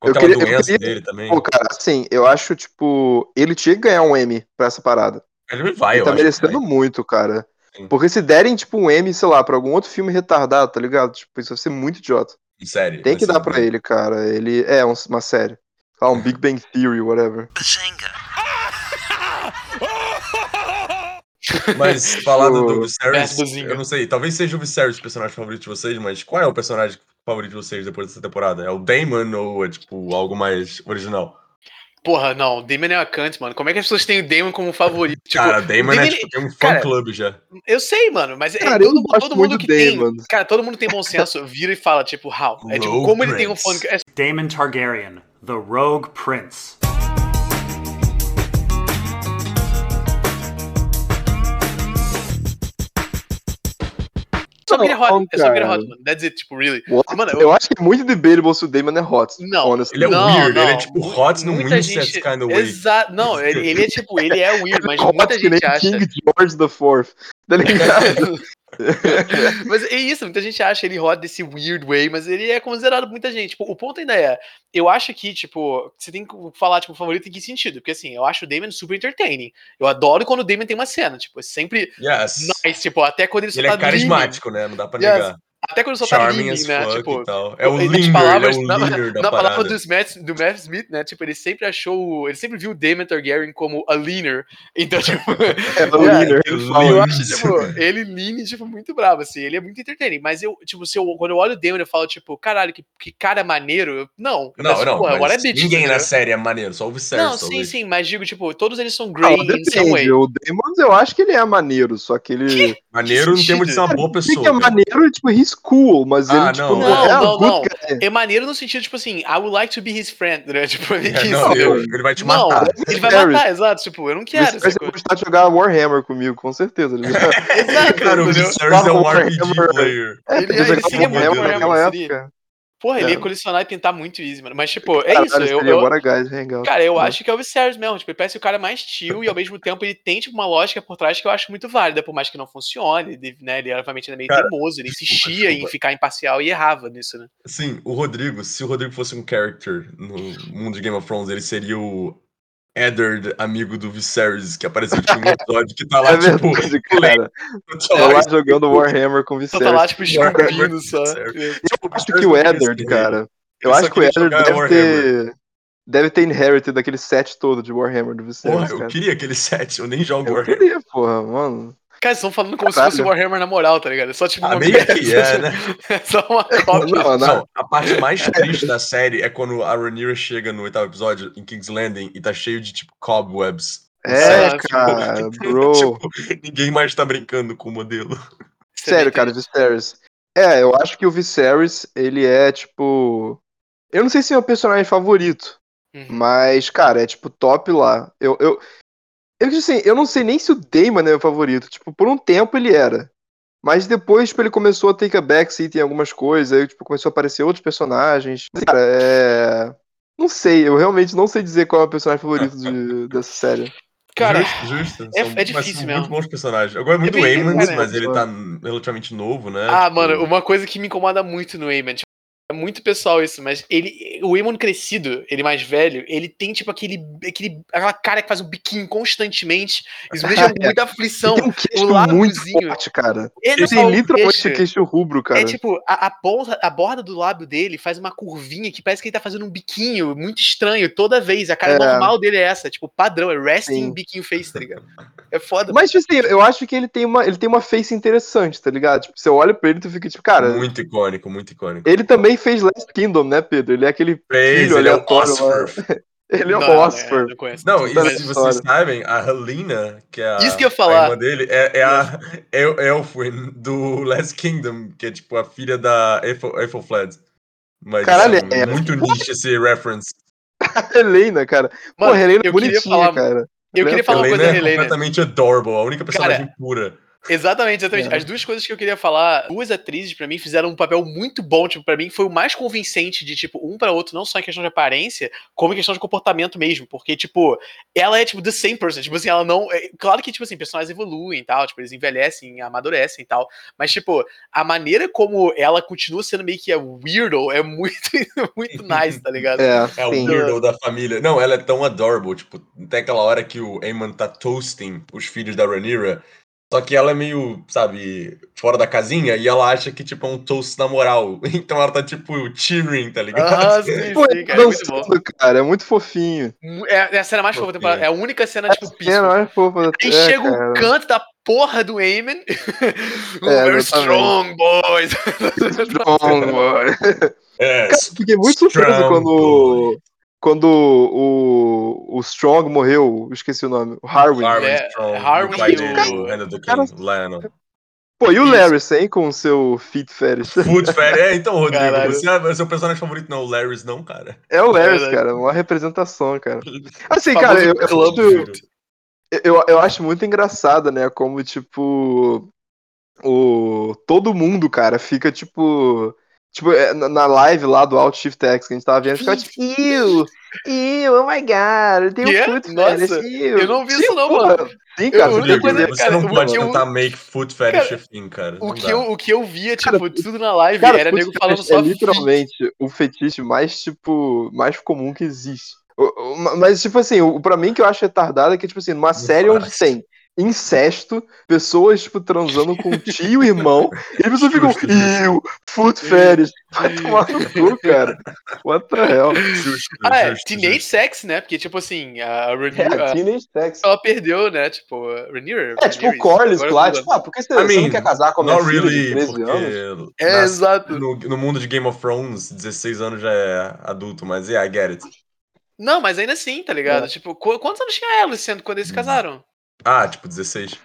Com Eu aquela queria- eu doença queria- dele também. Pô, cara, assim, eu acho, tipo, ele tinha que ganhar um M pra essa parada. Ele vai, ele eu tá merecendo vai. muito, cara. Sim. Porque se derem, tipo, um M, sei lá, pra algum outro filme retardado, tá ligado? Tipo, isso vai ser muito idiota. Em série. Tem que dar pra bem- ele, cara. Ele é um- uma série. Lá, um Big Bang Theory, whatever. Mas falando do Viserys, eu não sei, talvez seja o Viserys o personagem favorito de vocês, mas qual é o personagem favorito de vocês depois dessa temporada? É o Daemon ou é tipo algo mais original? Porra, não, o Damon é a Kant, mano. Como é que as pessoas têm o Damon como favorito? Tipo, cara, Daemon é Daemon- tipo, tem um fã cara, clube já. eu sei, mano, mas é Cara, eu todo, gosto todo muito mundo do que Daemon. tem. Cara, todo mundo tem bom senso, vira e fala, tipo, how? É tipo, Rogue como ele tem um fã. Prince. É Daemon Targaryen, the Rogue Prince. É hot. Não, É só ele é cara. hot, mano. That's it, tipo, really. What? Mano, eu- eu... acho que é muito debatable se o Damon é hot. Não, honestly. Ele é Não, weird, ele é não. tipo hot num muita incest gente. kind of way. Exato. Não, ele, ele é tipo, ele é weird, mas Hot muita gente acha. King George IV. Tá ligado? mas é isso, muita gente acha ele hot desse weird way, mas ele é considerado por muita gente. Tipo, o ponto ainda é, eu acho que, tipo, você tem que falar, tipo, favorito em que sentido? Porque assim, eu acho o Damon super entertaining. Eu adoro quando o Damon tem uma cena, tipo, é sempre Yes. nice, tipo, até quando ele só Ele tá é carismático, né? Não dá pra Yes. negar. Até quando só tá Charming leaning, né? Tipo. É o leaner, palavras- é o na- da na palavra do Matt, do Matt Smith, né? Tipo, ele sempre achou. Ele sempre viu o Damon Targaryen como a leaner. Então, tipo. É o é, leaner. ele ele fala eu lean. acho, isso. tipo, ele lean, tipo, muito bravo, assim. Ele é muito entertaining. Mas eu, tipo, se eu, quando eu olho o Damon, eu falo, tipo, caralho, que, que cara maneiro. Eu- não. eu Não, penso, não, porra, mas bitch, ninguém na série é maneiro, só o Viserys. Não, sim, sim, mas digo, tipo, todos eles são Ah, grey in some way. O Damon, eu acho que ele é maneiro, só que ele. Maneiro no termo de ser uma boa Ele pessoa. que é maneiro, tipo, he's cool, mas Ah, ele, tipo, não, não, não, é não, não. É maneiro no sentido, tipo assim, I would like to be his friend, né? Tipo, que É, não, eu- ele vai te Não, matar. ele vai matar, exato. Tipo, eu não quero. Você vai gostar de jogar Warhammer comigo, com certeza. Ele Exato, Cara, o? Viserys é um Warhammer. RPG player. É, Ele- ele jogar seria muito Warhammer naquela seria. época. Porra, ele É. ia colecionar e pintar muito easy, mano. Mas, tipo, é isso. Eu, eu- Bora Guys Hangout. cara, eu Nossa. acho que é o Viserys mesmo. Tipo, ele parece o cara mais tio e ao mesmo tempo ele tem, tipo, uma lógica por trás que eu acho muito válida, por mais que não funcione. Ele, né, ele obviamente ainda é meio Cara, teimoso, ele desculpa, insistia em desculpa. ficar imparcial e errava nisso, né? Sim, o Rodrigo, se o Rodrigo fosse um character no mundo de Game of Thrones, ele seria o Eddard, amigo do Viserys, que apareceu tipo, em um episódio que tá lá, É tipo, verdade, cara. tá Eu lá, lá jogando Warhammer com Só tá lá, tipo, Viserys. esculpindo só. Viserys. Eu acho que o Eddard, cara. Eu acho que o Eddard deve Warhammer. ter. Deve ter inherited daquele set todo de Warhammer do Porra, Viserys, eu cara. queria aquele set, eu nem jogo Eu Warhammer. queria, porra, mano. Cara, vocês estão falando como se Caralho. fosse Warhammer na moral, tá ligado? É só tipo Ah, uma meio que é, né? É só uma cópia. Não, não. Não, a parte mais triste da série é quando a Rhaenyra chega no oitavo episódio, em King's Landing, e tá cheio de, tipo, cobwebs. É, Sério, cara, bro. Tipo, ninguém mais tá brincando com o modelo. Sério, cara, Viserys. É, eu acho que o Viserys, ele é, tipo. Eu não sei se é o meu personagem favorito, Uhum. mas, cara, é, tipo, top lá. Eu, eu, eu, assim, eu não sei nem se o Daemon é meu favorito. Tipo, por um tempo ele era. Mas depois, tipo, ele começou a take a backseat em algumas coisas, aí, tipo, começou a aparecer outros personagens. Cara, é. Não sei, eu realmente não sei dizer qual é o personagem favorito de- dessa série. Cara, justo, justo. é- São- é difícil mesmo. muito bons personagens. Eu gosto muito do bem- Aemond, cara, mas ele é. tá relativamente novo, né? Ah, Tipo, mano, uma coisa que me incomoda muito no Eamon, tipo, é muito pessoal isso, mas ele, o Eamon crescido, ele mais velho, ele tem tipo aquele, aquele aquela cara que faz um biquinho constantemente, isso me deixa com muita aflição. Ele tem um queixo o muito forte, cara. Ele tem o literalmente queixo, queixo rubro, cara. É tipo, a, a, borda, a borda do lábio dele faz uma curvinha que parece que ele tá fazendo um biquinho muito estranho toda vez. A cara É. normal dele é essa, tipo, padrão, é resting Sim. biquinho face, tá ligado? É foda. Mas, tipo assim, eu acho que ele tem uma, ele tem uma face interessante, tá ligado? Tipo, você olha pra ele e tu fica tipo, cara, Muito icônico, muito icônico. ele também fez Last Kingdom, né, Pedro? Ele é aquele Fez, filho ele é o. Oscar. Ele é o Não, Oscar. é, não. Não, e se vocês história. sabem, a Helena, que é a, Isso que eu falar. irmã dele, é, é a El Elfwin do Last Kingdom, que é tipo a filha da Ethelfled. Mas Caralho, é é- muito niche esse reference. A Helena, cara. Mano, Pô, a Helena é bonitinha, falar- cara. Eu queria falar uma coisa é completamente adorable, a única personagem pura. Exatamente, exatamente. É. As duas coisas que eu queria falar, duas atrizes pra mim fizeram um papel muito bom, tipo, para mim foi o mais convincente de tipo um pra outro, não só em questão de aparência, como em questão de comportamento mesmo, porque tipo, ela é tipo the same person, tipo assim, ela não, é, claro que tipo assim, personagens evoluem e tal, tipo, eles envelhecem, amadurecem e tal, mas tipo, a maneira como ela continua sendo meio que a weirdo é muito muito nice, tá ligado? É, É o weirdo da família. Não, ela é tão adorable. Tipo, tem aquela hora que o Aemon tá toasting os filhos da Rhaenyra. Só que ela é meio, sabe, fora da casinha e ela acha que, tipo, é um toast na moral. Então ela tá, tipo, cheering, tá ligado? Aham, sim, Pô, sim, ele cara, é muito bom. cara, é muito fofinho. É, é a cena mais fofa da temporada, é a única cena, tipo, É, peaceful. não é fofa. Aí é, chega cara. o canto da porra do Eamon. É, We're exatamente. strong, boys. Strong, boy. É, Cara, eu fiquei muito surpreso quando. boy. Quando o, o Strong morreu, eu esqueci o nome, o Harwin. Harwin É, Strong, Harwin o pai e do o- Hand of the cara- King, Lionel. Pô, e o. Larry, hein, com o seu feet fetish. Food Fairy. É, então, Rodrigo, Caralho. você é seu personagem favorito não, o Larry's não, cara. É o Larry, Verdade. cara, uma representação, cara. Assim, cara, eu, eu, eu, eu acho muito engraçado, né, como, tipo, o, todo mundo, cara, fica, tipo, tipo, é, na live lá do Alt Shift X que a gente tava vendo, ficava tipo, ew, ew, oh my god, eu tenho é? foot Nossa, fetish, ew. eu não vi isso não, porra. mano. Sim, Eu- cara, a você coisa- ver. você cara, não o pode que eu- tentar make food fetish assim, cara. O Não que, eu, o que eu via, tipo, Cara, tudo na live Cara, era foot nego falando só é literalmente o fetiche mais, tipo, mais comum que existe. Mas, tipo assim, o, pra mim que eu acho retardado é que, tipo assim, numa série onde tem incesto, pessoas, tipo, transando com tio e irmão, e as pessoas ficam, iu, foot fetish. Vai tomar no cu, cara. What the hell? Justo, Ah, é, justo, Teenage justo. Sex, né? Porque, tipo assim, a É, Rhaenyra, teenage sex. ela perdeu, né? Tipo, a Rhaenyra. É, tipo o Corlys lá, tipo, ah, por que você, I você não mean, quer casar com a minha filha de really, 13 porque anos? É, nas- exato. no, no mundo de Game of Thrones, 16 anos já é adulto, mas yeah, I get it. Não, mas ainda assim, tá ligado? É. Tipo, qu- quantos anos tinha ela sendo quando eles se casaram? Ah, tipo 16.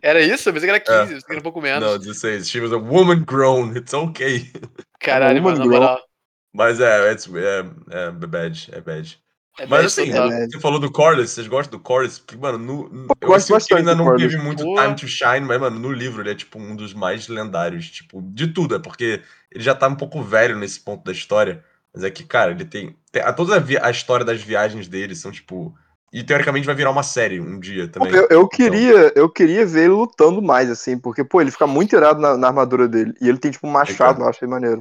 Era isso? Eu pensei que era 15, eu pensei que era um pouco menos. Não, 16. She was a woman grown, it's okay. Caralho, mano, na moral. Mas é, it's, é, é bad, é bad. É Mas assim, é. você falou do Corlys, vocês gostam do Corlys? Porque, mano, no, no- eu gosto sinto que ainda não Corlys. teve muito time to shine, mas, mano, no livro ele é, tipo, um dos mais lendários, tipo, de tudo. É porque ele já tá um pouco velho nesse ponto da história. Mas é que, cara, ele tem. tem a, toda a, a história das viagens dele são, tipo. E teoricamente vai virar uma série um dia também. Eu, eu queria, eu queria ver ele lutando mais, assim, porque, pô, ele fica muito irado na, na armadura dele. E ele tem, tipo, um machado, eu achei maneiro.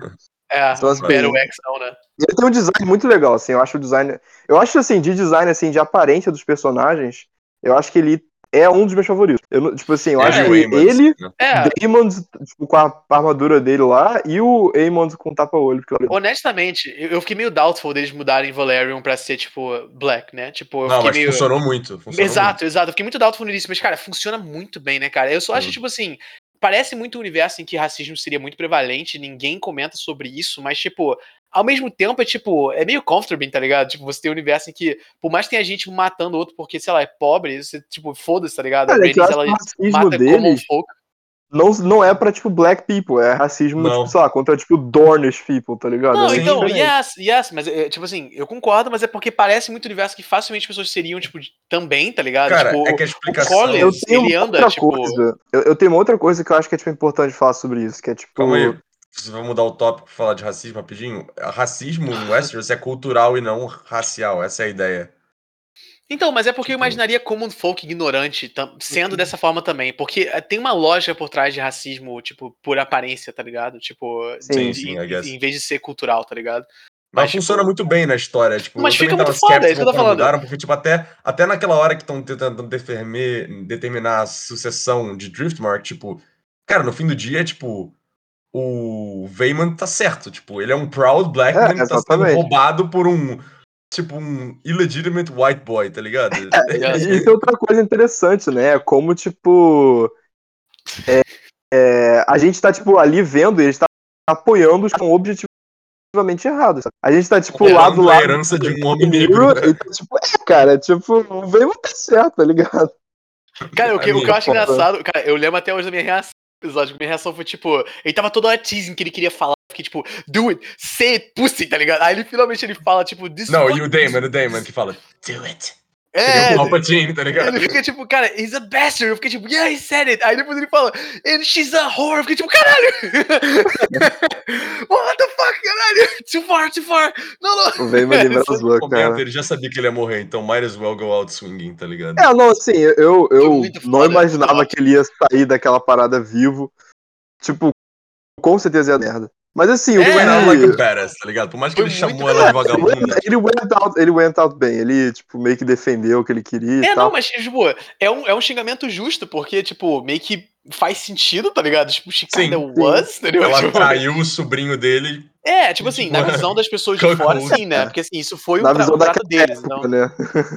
É, Então, assim, Battle X não, né? E ele tem um design muito legal, assim, eu acho o design. Eu acho assim, de design, assim, de aparência dos personagens, eu acho que ele é um dos meus favoritos. Eu, não- tipo assim, eu Ele acho o que ele, né? É, Damon, tipo, com a armadura dele lá, e o Amon com o tapa-olho. eu- honestamente, eu fiquei meio doubtful deles mudarem Valerian pra ser, tipo, Black, né? Tipo, eu Não, fiquei mas meio. funcionou muito. Funcionou Exato, exato. Eu fiquei muito doubtful início, mas, cara, funciona muito bem, né, cara? Eu só acho, Hum. tipo assim, parece muito um universo em que racismo seria muito prevalente, ninguém comenta sobre isso, mas, tipo, ao mesmo tempo é, tipo, é meio comfortable, tá ligado? Tipo, você tem um universo em que, por mais que tenha gente matando outro porque, sei lá, é pobre, você, tipo, foda-se, tá ligado? Cara, é eu Rhaenys, acho ela o mata deles folk. não, não é pra, tipo, black people, é racismo, Não. tipo, sei lá, contra, tipo, Dornish people, tá ligado? Não, É então, yes, yes, mas, é, tipo assim, eu concordo, mas é porque parece muito universo que facilmente as pessoas seriam, tipo, de- também, tá ligado? Cara, tipo, é que a o explicação. Collins, Eu tenho ele anda, outra tipo... coisa. Eu, eu tenho uma outra coisa que eu acho que é tipo, importante falar sobre isso, que é tipo. Calma aí. Você vai mudar o tópico pra falar de racismo rapidinho? Racismo em Westeros é cultural e não racial. Essa é a ideia. Então, mas é porque eu imaginaria common folk ignorante sendo dessa forma também. Porque eh, tem uma lógica por trás de racismo, tipo, por aparência, tá ligado? Tipo, Sim, em- sim, em, em vez de ser cultural, tá ligado? Mas, Mas, tipo- funciona muito bem na história. Tipo, Mas eu fica muito foda, é isso que eu tô falando. mudaram, porque, tipo, até, até naquela hora que estão tentando determi- determinar a sucessão de Driftmark, tipo, cara, no fim do dia, tipo, o Veyman tá certo. Tipo, ele é um proud black É, man que tá sendo roubado por um, tipo, um illegitimate white boy, tá ligado? Yes. E isso é outra coisa interessante, né? Como, tipo. é, é, a gente tá, tipo, ali vendo e eles tá apoiando os são objetivamente errados. sabe? A gente tá, tipo, lá do Roubando a lado. herança de um homem negro. E tá, tipo, é, cara, tipo, o Veimo tá certo, tá ligado? Cara, o que, o que eu acho engraçado, cara, eu lembro até hoje da minha reação episódio. que Minha reação foi tipo, ele tava todo hora teasing que ele queria falar. Fiquei tipo, do it, say it, pussy, tá ligado? Aí ele finalmente ele fala, tipo, this Não, e o Damon, o Damon que fala, do it. É, É, o Palpatine, tá ligado? Ele fica tipo, cara, he's a bastard. Eu fiquei tipo, yeah, he said it. Aí depois ele fala, and she's a whore. Eu fiquei tipo, caralho! What the fuck, caralho? Too far, too far. Não, não. O Veimo livra Essa- as duas, momento, cara. ele já sabia que ele ia morrer, então might as well go out swinging, tá ligado? É, não, assim, eu, eu não foda, imaginava que ele ia sair daquela parada vivo. Tipo, com certeza ia merda. Mas assim, o É, out não, like a badass, tá ligado? Por mais que ele chamou ela de Ele vagabunda. ele went out, ele went out bem, ele, tipo, meio que defendeu o que ele queria É, e tal. não, mas, tipo, é um, é um xingamento justo, porque, tipo, meio que faz sentido, tá ligado? Tipo, she kinda sim. was, entendeu? Ela Tipo, traiu o sobrinho dele. É, tipo assim, na Tipo, visão das pessoas de fora, sim, né? Porque, assim, isso foi Na o, tra visão o trato daquela deles, época, então... né?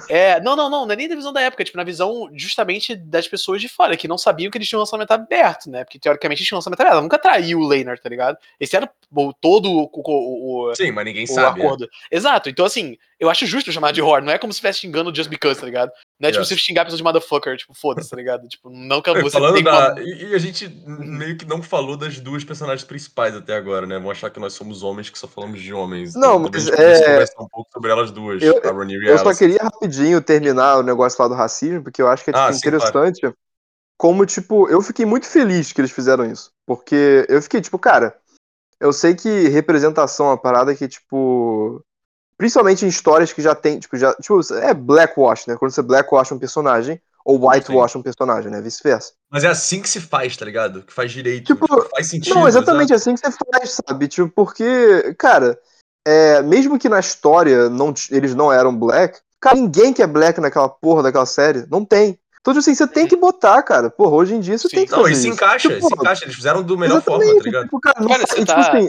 É, não, não, não, não é nem da visão da época, tipo, na visão justamente das pessoas de fora, que não sabiam que eles tinham um lançamento aberto, né? Porque teoricamente eles tinham um lançamento aberto. Ela nunca traiu o Leinart, tá ligado? Esse era o, todo o, o, o, Sim, mas ninguém o sabe. é. acordo. Exato, então assim, eu acho justo chamar de whore, não é como se estivesse xingando just because, tá ligado? Não é tipo Yes. você xingar pessoas de motherfucker, tipo, foda-se, tá ligado? Tipo, não que É, você Falando tem da. uma- E, a gente meio que não falou das duas personagens principais até agora, né? Vão achar que nós somos homens que só falamos de homens. Não, Então, mas a é- conversar um pouco sobre elas duas, Eu- a Rhaenyra e Eu a só queria rapidinho terminar o negócio lá do racismo, porque eu acho que é tipo, Ah, sim, claro. interessante. Como, tipo, eu fiquei muito feliz que eles fizeram isso. Porque eu fiquei, tipo, cara, eu sei que representação é uma parada que, tipo. Principalmente em histórias que já tem, tipo, já. Tipo, é blackwash, né? Quando você blackwash um personagem, ou whitewash um personagem, né? Vice-versa. Mas é assim que se faz, tá ligado? Que faz direito. Tipo, tipo, faz sentido. Não, exatamente assim que você faz, sabe? Tipo, porque, cara, é, mesmo que na história não, eles não eram black, cara, ninguém que é black naquela porra daquela série. Não tem. Então, tipo assim, você tem que botar, cara. Porra, hoje em dia você Sim. tem que Não, fazer e se isso. encaixa, Tipo, se encaixa. Eles fizeram do melhor forma, tá ligado? Tipo, cara, não Cara, você tipo tá- assim,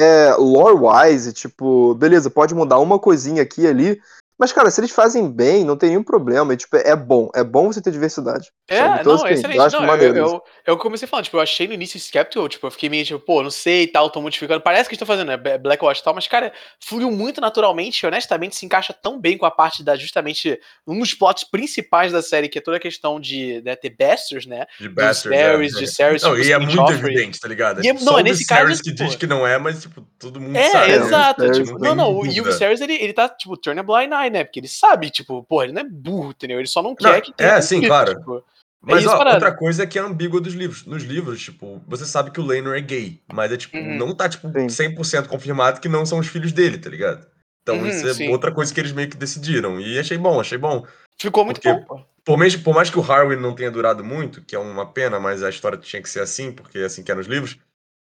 é, lore-wise, tipo, beleza, pode mudar uma coisinha aqui e ali, mas, cara, se eles fazem bem, não tem nenhum problema. E, tipo, é bom. É bom você ter diversidade. É? Então, não, é assim, excelente. eu acho não, eu, eu, eu comecei falando, tipo, eu achei no início skeptical, tipo, eu fiquei meio, tipo, pô, não sei e tal, tô modificando. Parece que estão fazendo, né, Blackwatch e tal, mas, cara, fluiu muito naturalmente e, honestamente, se encaixa tão bem com a parte da, justamente, um dos plots principais da série, que é toda a questão de né, ter Bastards, né? De Bastards. É. de Cersei, Não, tipo, e é muito Joffrey. evidente, tá ligado? E é- tipo, não, só é nesse caso, que tipo- diz que não é, mas, tipo, todo mundo É, sabe. né? exato. Viserys tipo, não não, não, o. Viserys, ele, ele tá, tipo, turn a blind eye, né? Porque ele sabe, tipo, pô, ele não é burro, entendeu? Ele só não Não, quer que tenha é, sim, conflito, claro. tipo. Mas, isso, ó, outra coisa é que é ambígua dos livros. Nos livros, tipo, você sabe que o Lainor é gay, mas é tipo, Uhum. não tá, tipo, Sim. 100% confirmado que não são os filhos dele, tá ligado? Então Uhum, isso é sim. outra coisa que eles meio que decidiram. E achei bom, achei bom. Ficou muito Porque- bom, pô. Por mais, por mais que o Harwin não tenha durado muito, que é uma pena, mas a história tinha que ser assim, porque é assim que é nos livros.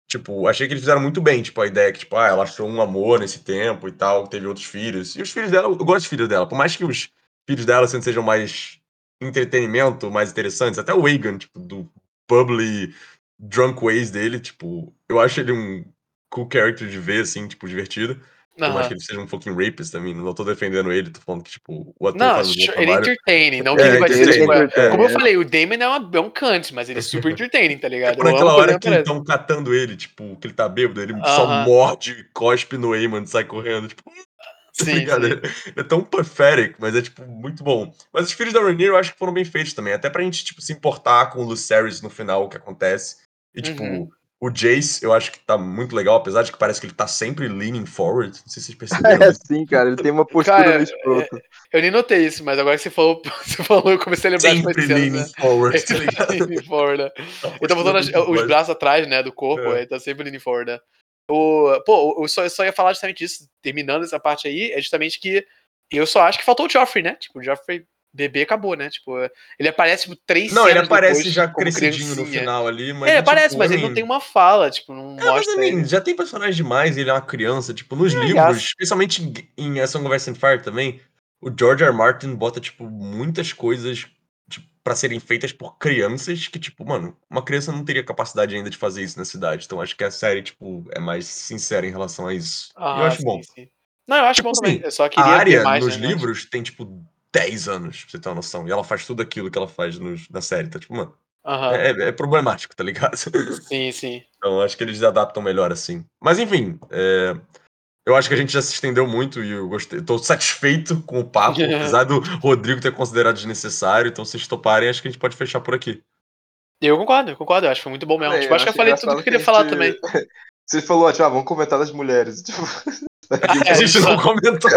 Tipo, achei que eles fizeram muito bem, tipo, a ideia que, tipo, ah, ela achou um amor nesse tempo e tal, teve outros filhos. E os filhos dela, eu gosto dos filhos dela. Por mais que os filhos dela assim, sejam mais entretenimento, mais interessantes, até o Wagan, tipo, do bubbly drunk ways dele, tipo, eu acho ele um cool character de ver, assim, tipo, divertido. Mais Aham. que ele seja um fucking rapist também, não tô defendendo ele, tô falando que, tipo, o ator Não, faz um bom ele é entertaining, não que É, ele vai ser. tipo, é- como eu é. falei, o Damon é, uma, é um cunt, mas ele é super entertaining, tá ligado? Por Eu aquela hora que aparece. estão catando ele, tipo, que ele tá bêbado, ele só morde, cospe no Eamon, sai correndo, tipo, tá Sim, sim. É tão pathetic, mas é, tipo, muito bom. Mas os filhos da Rhaenyra eu acho que foram bem feitos também, até pra gente, tipo, se importar com o Lucerys no final, o que acontece. E, tipo, Uhum. O Jace, eu acho que tá muito legal, apesar de que parece que ele tá sempre leaning forward, não sei se vocês perceberam É isso. sim, cara, ele tem uma postura Cara, meio escrota. Eu nem notei isso, mas agora que você falou, você falou eu comecei a lembrar de Sempre cenas, leaning né? forward, tá ligado? leaning forward, né? Tá Ele tá botando as- os braços atrás, né, do corpo, É. ele tá sempre leaning forward, né? O, pô, eu só, eu só ia falar justamente disso, terminando essa parte aí, é justamente que eu só acho que faltou o Joffrey, né? Tipo, o Joffrey bebê acabou, né? Tipo, ele aparece, tipo, três Não, ele aparece depois já como crescidinho no final ali, mas. É, é, aparece, tipo, mas ele não mean, tem uma fala, tipo, não É, mas mostra I mean, ele. já tem personagens demais ele é uma criança. Tipo, nos É, livros, especialmente em, A of Ice and Fire também, o George R. R. Martin bota, tipo, muitas coisas tipo, pra serem feitas por crianças que, tipo, mano, uma criança não teria capacidade ainda de fazer isso na cidade. Então acho que a série, tipo, é mais sincera em relação a isso. E eu Ah, acho sim, bom. sim. Não, eu acho Tipo bom assim, também. Eu só A queria ver área mais, nos né? mas- livros tem, tipo, 10 anos, pra você ter uma noção. E ela faz tudo aquilo que ela faz nos- na série. Tá, tipo, mano, Aham. é, é problemático, tá ligado? Sim, sim. Então, acho que eles adaptam melhor assim. Mas, enfim, é, eu acho que a gente já se estendeu muito e eu gostei. Tô satisfeito com o papo, apesar do Rodrigo ter considerado desnecessário. Então, se vocês toparem, acho que a gente pode fechar por aqui. Eu concordo, eu concordo. Eu acho que foi muito bom mesmo. É, tipo, acho que eu falei tudo que eu queria a falar gente- também. Você falou, tipo, ah, vamos comentar das mulheres. Tipo, A gente não comentou.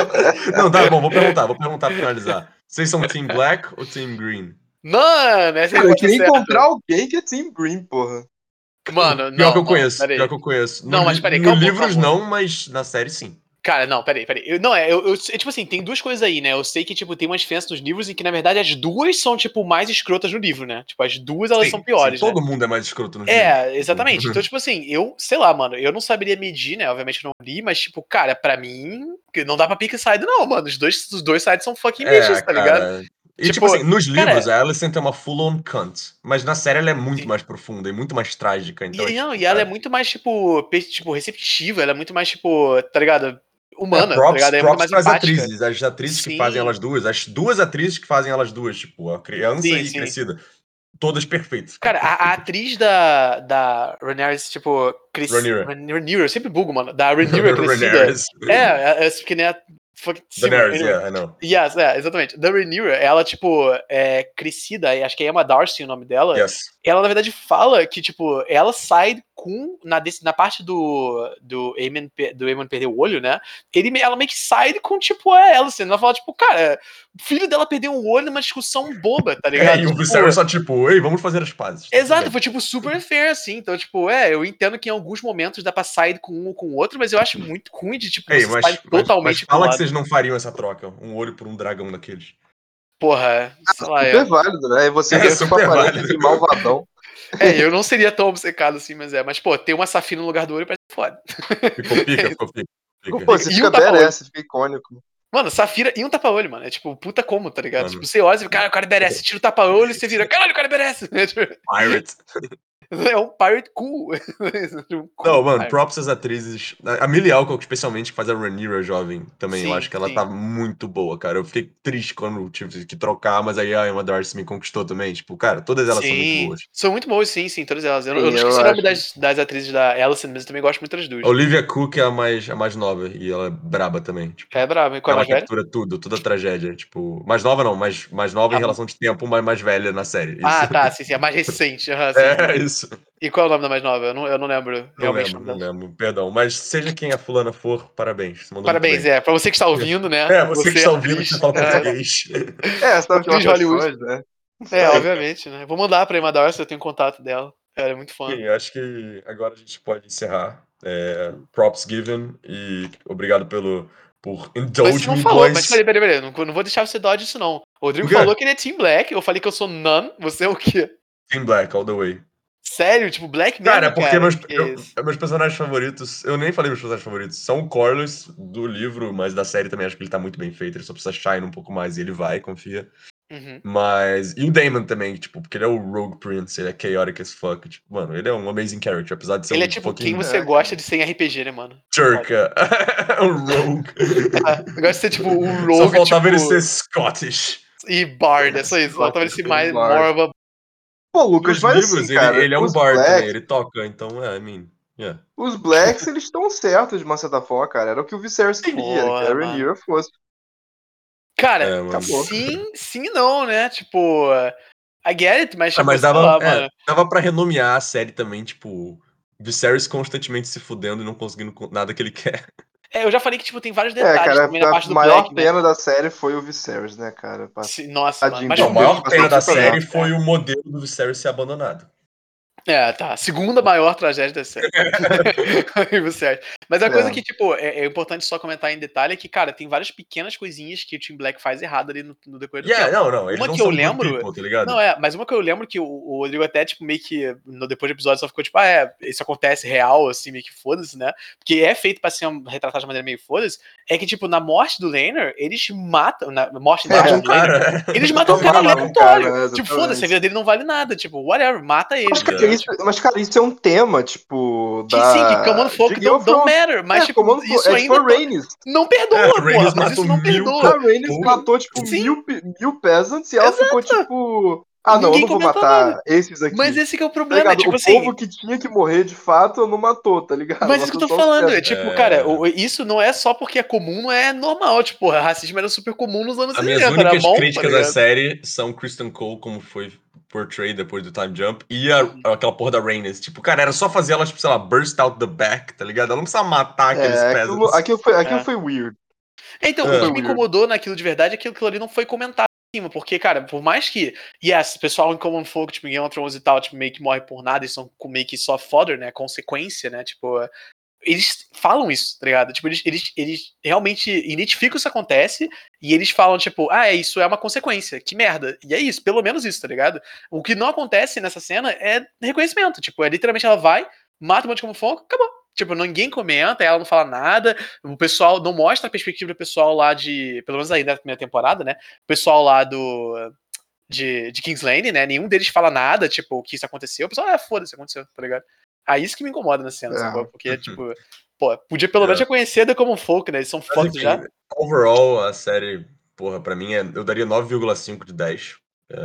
Não, tá bom, vou perguntar, vou perguntar pra finalizar. Vocês são Team Black ou Team Green? Mano, essa é a eu queria certa. encontrar alguém que é Team Green, porra. Mano, não. Pior que eu não, conheço, pior que eu conheço. Não, no, mas peraí, no calma, livros calma. não, mas na série sim. Cara, não, peraí, peraí. Eu, não, é, eu, eu- é, tipo assim, tem duas coisas aí, né? Eu sei que, tipo, tem uma diferença nos livros em que, na verdade, as duas são, tipo, mais escrotas no livro, né? Tipo, as duas, elas Sim, são piores, sim, né? Todo mundo é mais escroto nos livros. É, exatamente. Então, tipo assim, eu, sei lá, mano, eu não saberia medir, né? Obviamente eu não li, mas, tipo, cara, pra mim, não dá pra pick side, não, mano. Os dois, os dois sides são fucking bitches, tá ligado? É, cara. E tipo, Tipo, assim, nos cara- livros a Alicent é uma full-on cunt, mas na série ela é muito Sim. mais profunda e muito mais trágica, então... e, é, não, tipo, e ela é muito mais, tipo, tipo, receptiva, ela é muito mais, tipo, tá ligado? Humana, é, props, tá ligado? É mais pras atrizes, as atrizes que Sim. fazem elas duas, as duas atrizes que fazem elas duas, tipo, a criança Sim, e sim. crescida, todas perfeitas. Cara, a, a atriz da, da Rhaenyra, tipo, crescida. Rhaenyra. Rhaenyra, eu sempre bugo, mano. Da Rhaenyra crescida. É, é, é porque nem a. Daenerys, anyway. yeah, I know. Yes, é, exatamente. Da Rhaenyra, ela, tipo, é crescida, acho que é Emma Darcy o nome dela. Yes. Ela, na verdade, fala que, tipo, ela sai com. Na, na parte do. Do pe- do Aemon perder o olho, né? Ele, ela meio que sai com, tipo, a Alicent. Ela fala, tipo, cara, o filho dela perdeu um olho numa discussão boba, tá ligado? É, e o Tipo, Viserys só tipo, ei, vamos fazer as pazes. Tudo Exato, foi tipo super fair, assim. Então, tipo, é, eu entendo que em alguns momentos dá pra sair com um ou com o outro, mas eu acho muito ruim de, tipo, Ei, mas, mas- mas totalmente pro fala que vocês não fariam essa troca, um olho por um dragão daqueles. Porra, sei lá, Super é. válido, né? E você É, super válido. de malvadão. É, eu não seria tão obcecado assim, mas é. Mas, pô, ter uma safina no lugar do olho parece foda. Ficou pica, ficou pica. fica. Pô, você E fica um tapa-olho. badass, fica icônico. Mano, Safira e um tapa-olho, mano. É tipo, puta como, tá ligado? Mano. Tipo, você olha e cara, o cara merece. Tira o tapa-olho e você vira, caralho, o cara merece. Pirate. É um pirate cool. Não, mano, props às atrizes. A Millie Alcock, especialmente, que faz a Rhaenyra jovem também. eu Sim, acho que ela sim. tá muito boa, cara. Eu fiquei triste quando tive que trocar, mas aí a Emma Darcy me conquistou também. Tipo, cara, todas elas são muito Sim, boas. São muito boas, sim, sim, todas elas. Eu, não- eu Sim, não eu esqueci o nome das, das atrizes da Alison, mas eu também gosto muito das duas. A Olivia Cook é a mais, a mais nova e ela é braba também. Tipo, É brava. E qual é a ela velha? captura tudo, toda a tragédia. Tipo, mais nova não, mais, mais nova em Ah, relação de tempo, mas mais velha na série. Isso. Ah, tá, sim, sim, a mais recente. sim. É, isso. E qual é o nome da mais nova? Eu não, eu não lembro Não lembro, não lembro. Perdão. Mas seja quem a fulana for, parabéns. Você Parabéns, é. Pra você que está ouvindo, né? É, você, que está ouvindo, que atriz, você fala é, português. É, você de falando Hollywood. né? É, obviamente, né? Vou mandar pra Emma Darcy, eu tenho contato dela. Ela é muito fã. Enfim, eu acho que agora a gente pode encerrar. É, props given e obrigado pelo, por Mas indulge você não me, falou, mas peraí, peraí, peraí. Não, não vou deixar você dodge isso, não. O Rodrigo falou que ele é Team Black, eu falei que eu sou None, você é o quê? Team Black, all the way. Sério? Tipo, Black mesmo, Cara, é porque meus, Que eu- isso? meus personagens favoritos, eu nem falei meus personagens favoritos, são o Corlys do livro, mas da série também acho que ele tá muito bem feito, ele só precisa shine um pouco mais e ele vai, confia. Uhum. Mas. E o Damon também, tipo, porque ele é o Rogue Prince, ele é chaotic as fuck. Tipo, mano, ele é um amazing character, apesar de ser Ele um é tipo quem você É, gosta de ser em RPG, né, mano? jerka. um rogue. Eu gosto de ser tipo o Só Rogue faltava ele tipo, ser Scottish. e Bard, é só isso. Faltava ele ser mais more of a... Pô, Nos Lucas, mas livros, assim, ele, cara, ele é um bard Blacks, também, ele toca, então, é, I mean, yeah. os Blacks, eles estão certos de uma certa forma, cara. Era o que o Viserys queria, Porra, que a. Rhaenyra fosse. Cara, É, mano. Sim, sim não, né? Tipo, I get it, mas, Ah, tipo, mas dava, lá, é, mano. dava pra renomear a série também, tipo, Viserys constantemente se fudendo e não conseguindo co- nada que ele quer. É, eu já falei que, tipo, tem vários É, detalhes cara, também na parte a do maior Black, né? pena da série foi o Viserys, né, cara? Pra- Sim, Nossa, mano. Mas Bom, maior pena da série foi o modelo do Viserys ser abandonado. É, tá. Segunda maior tragédia da série. Você acha? Mas a coisa É. que, tipo, é, é importante só comentar em detalhe é que, cara, tem várias pequenas coisinhas que o Team Black faz errado ali no, no decorrer do Yeah, tempo. não, não, eles Uma não que eu lembro- people, tá ligado? Não, é, mas uma que eu lembro que o, o Rodrigo até, tipo, meio que no, depois do episódio só ficou tipo, ah, é, isso acontece real, assim, meio que foda-se, né? Porque é feito pra ser um, retratado de maneira meio foda-se. É que, tipo, na morte do Laner, eles matam. Na morte da É, um Laner, eles matam o cara aleatório. tipo, foda-se, a vida dele não vale nada. Tipo, whatever, mata ele. Mas, cara, isso, mas, cara, isso é um tema, tipo, Que da... sim, que Command Folk don't, don't matter, mas é, tipo, Command isso é ainda tipo a Rhaenys. não perdoa, É, porra, mas isso matou não mil perdoa. A Porra. matou, tipo, mil, mil peasants e ela ficou, tipo... Ah, não, eu Ninguém não vou matar nada. esses aqui. Mas esse que é o Tá problema, ligado? tipo o assim, povo que tinha que morrer de fato não matou, tá ligado? Mas isso que eu tô falando, é tipo, É. cara, o- isso não é só porque é comum, não é normal. Tipo, racismo era super comum nos anos As minhas 60, era únicas bom, críticas tá da série são Kristen Cole, como foi portrayed depois do Time Jump, e a- aquela porra da Rhaenys. Tipo, cara, era só fazer ela, tipo, sei lá, burst out the back, tá ligado? Ela não precisa matar aqueles É, aquilo, peasants. aquilo, foi, aquilo É. foi weird. Então, É. o que me incomodou naquilo de verdade é que aquilo ali não foi comentado cima, porque, cara, por mais que, yes, pessoal em Common Folk, tipo, em Game of Thrones e tal, tipo, meio que morre por nada, eles são meio que só fodder, né, consequência, né, tipo, eles falam isso, tá ligado? Tipo, eles, eles, eles realmente identificam isso acontece e eles falam, tipo, ah, é, isso é uma consequência, que merda. E é isso, pelo menos isso, tá ligado? O que não acontece nessa cena é reconhecimento, tipo, é literalmente ela vai, mata um monte de como fogo, acabou. Tipo, ninguém comenta, ela não fala nada, o pessoal não mostra a perspectiva do pessoal lá de, pelo menos aí da primeira temporada, né? O pessoal lá do de, de King's Lane, né? Nenhum deles fala nada, tipo, o que isso aconteceu. O pessoal, ah, foda-se, aconteceu, tá ligado? Aí isso que me incomoda na cena, É. sacou? Porque, tipo, pô, podia pelo menos É. reconhecer da como folk, né? Eles são fotos já. Overall, a série, porra, pra mim, é, eu daria 9,5 de 10.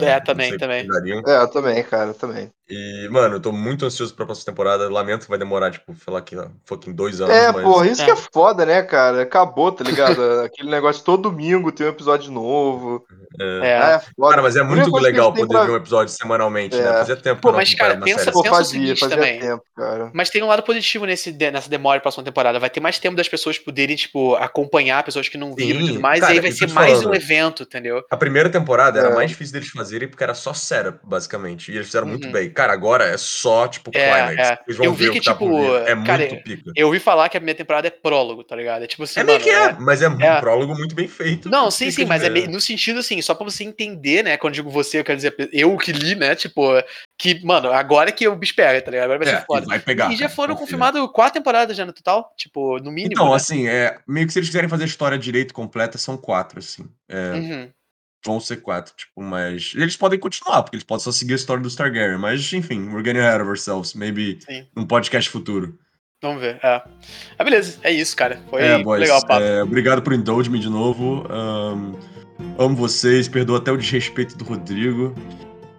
É, não também, também. É, eu também, cara, eu também. E, mano, eu tô muito ansioso pra próxima temporada. Lamento que vai demorar, tipo, sei lá, que fucking dois anos, É, mas. porra, isso É. que é foda, né, cara? Acabou, tá ligado? Aquele negócio todo domingo tem um episódio novo. é. É. É, foda. Cara, mas é muito legal poder pra- ver um episódio semanalmente, né? É. Fazia tempo Pô, mas, cara, pensa- Pô, pensa o fazia, seguinte fazia também. tempo, cara. Mas tem um lado positivo nesse, nessa demora pra próxima temporada. Vai ter mais tempo das pessoas poderem, tipo, acompanhar pessoas que não viram e tudo mais. cara, e aí vai ser mais falando. um evento, entendeu? A primeira temporada era É. mais difícil deles fazerem porque era só setup, basicamente. E eles fizeram muito Uhum. bem. Cara, agora é só, tipo, É, climax. é. Vocês vão Eu vi ver o que, tá tipo. É cara, muito pica. Eu ouvi falar que a primeira temporada é prólogo, tá ligado? É tipo assim, É meio que é, é- mas é, um é. prólogo muito bem feito. Não, sim, sim, mas é meio- no sentido assim, só pra você entender, né? Quando eu digo você, eu quero dizer eu que li, né? Tipo, que, mano, agora que o bicho pega, tá ligado? Agora vai É, ser foda. e vai pegar. e já cara, foram confirmadas quatro temporadas já no total, tipo, no mínimo. Então, né? assim, é, meio que se eles quiserem fazer a história direito completa, são quatro, assim. É, Uhum. Vão ser quatro, tipo, mas. Eles podem continuar, porque eles podem só seguir a história do Targaryen. Mas, enfim, we're getting ahead of ourselves. Maybe Sim. num podcast futuro. Vamos ver. É. Ah, beleza, é isso, cara. Foi é, boys. legal o papo. é, obrigado por indulge me de novo. ahn, amo vocês, perdoa até o desrespeito do Rodrigo.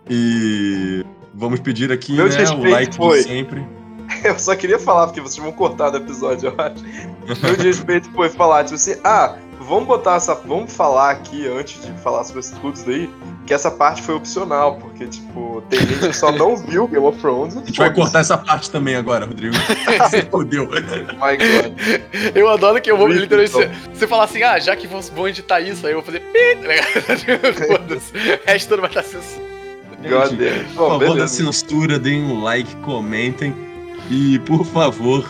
E vamos pedir aqui, Meu né, o like de foi. sempre. Eu só queria falar, porque vocês vão cortar do episódio, eu acho. Meu desrespeito foi falar, tipo assim, ah, vamos botar essa. Vamos falar aqui, antes de falar sobre isso tudo isso daí, que essa parte foi opcional, porque, tipo, tem gente que só não viu Game of Thrones. A gente vai cortar essa parte também agora, Rodrigo. Você fodeu. My God. Eu adoro que eu vou literalmente. Você, você falar assim, ah, já que vão, vão editar isso, aí eu vou fazer tá? Foda-se. O resto todo vai estar censurado. Gente. Por favor, da censura, deem um like, comentem. E, por favor,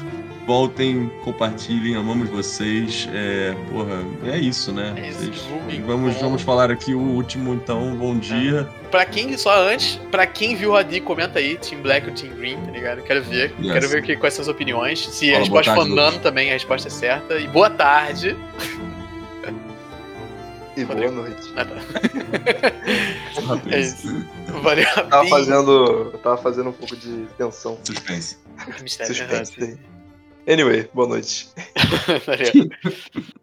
voltem, compartilhem, amamos vocês. É, porra, é isso, né? É isso, Vocês- divulguem. vamos, vamos falar aqui o último, então. Bom dia. Pra quem, só antes, pra quem viu o Adi, comenta aí, Team Black ou Team Green, tá ligado? Quero ver. Yes. Quero ver que, quais são as opiniões. Se Fala, a resposta for nano também, a resposta é certa. E boa tarde. E boa noite. Ah, tá. É isso. Valeu. Tava fazendo. Eu tava fazendo um pouco de tensão. Suspense. Mistério. Suspense. Anyway, boa noite.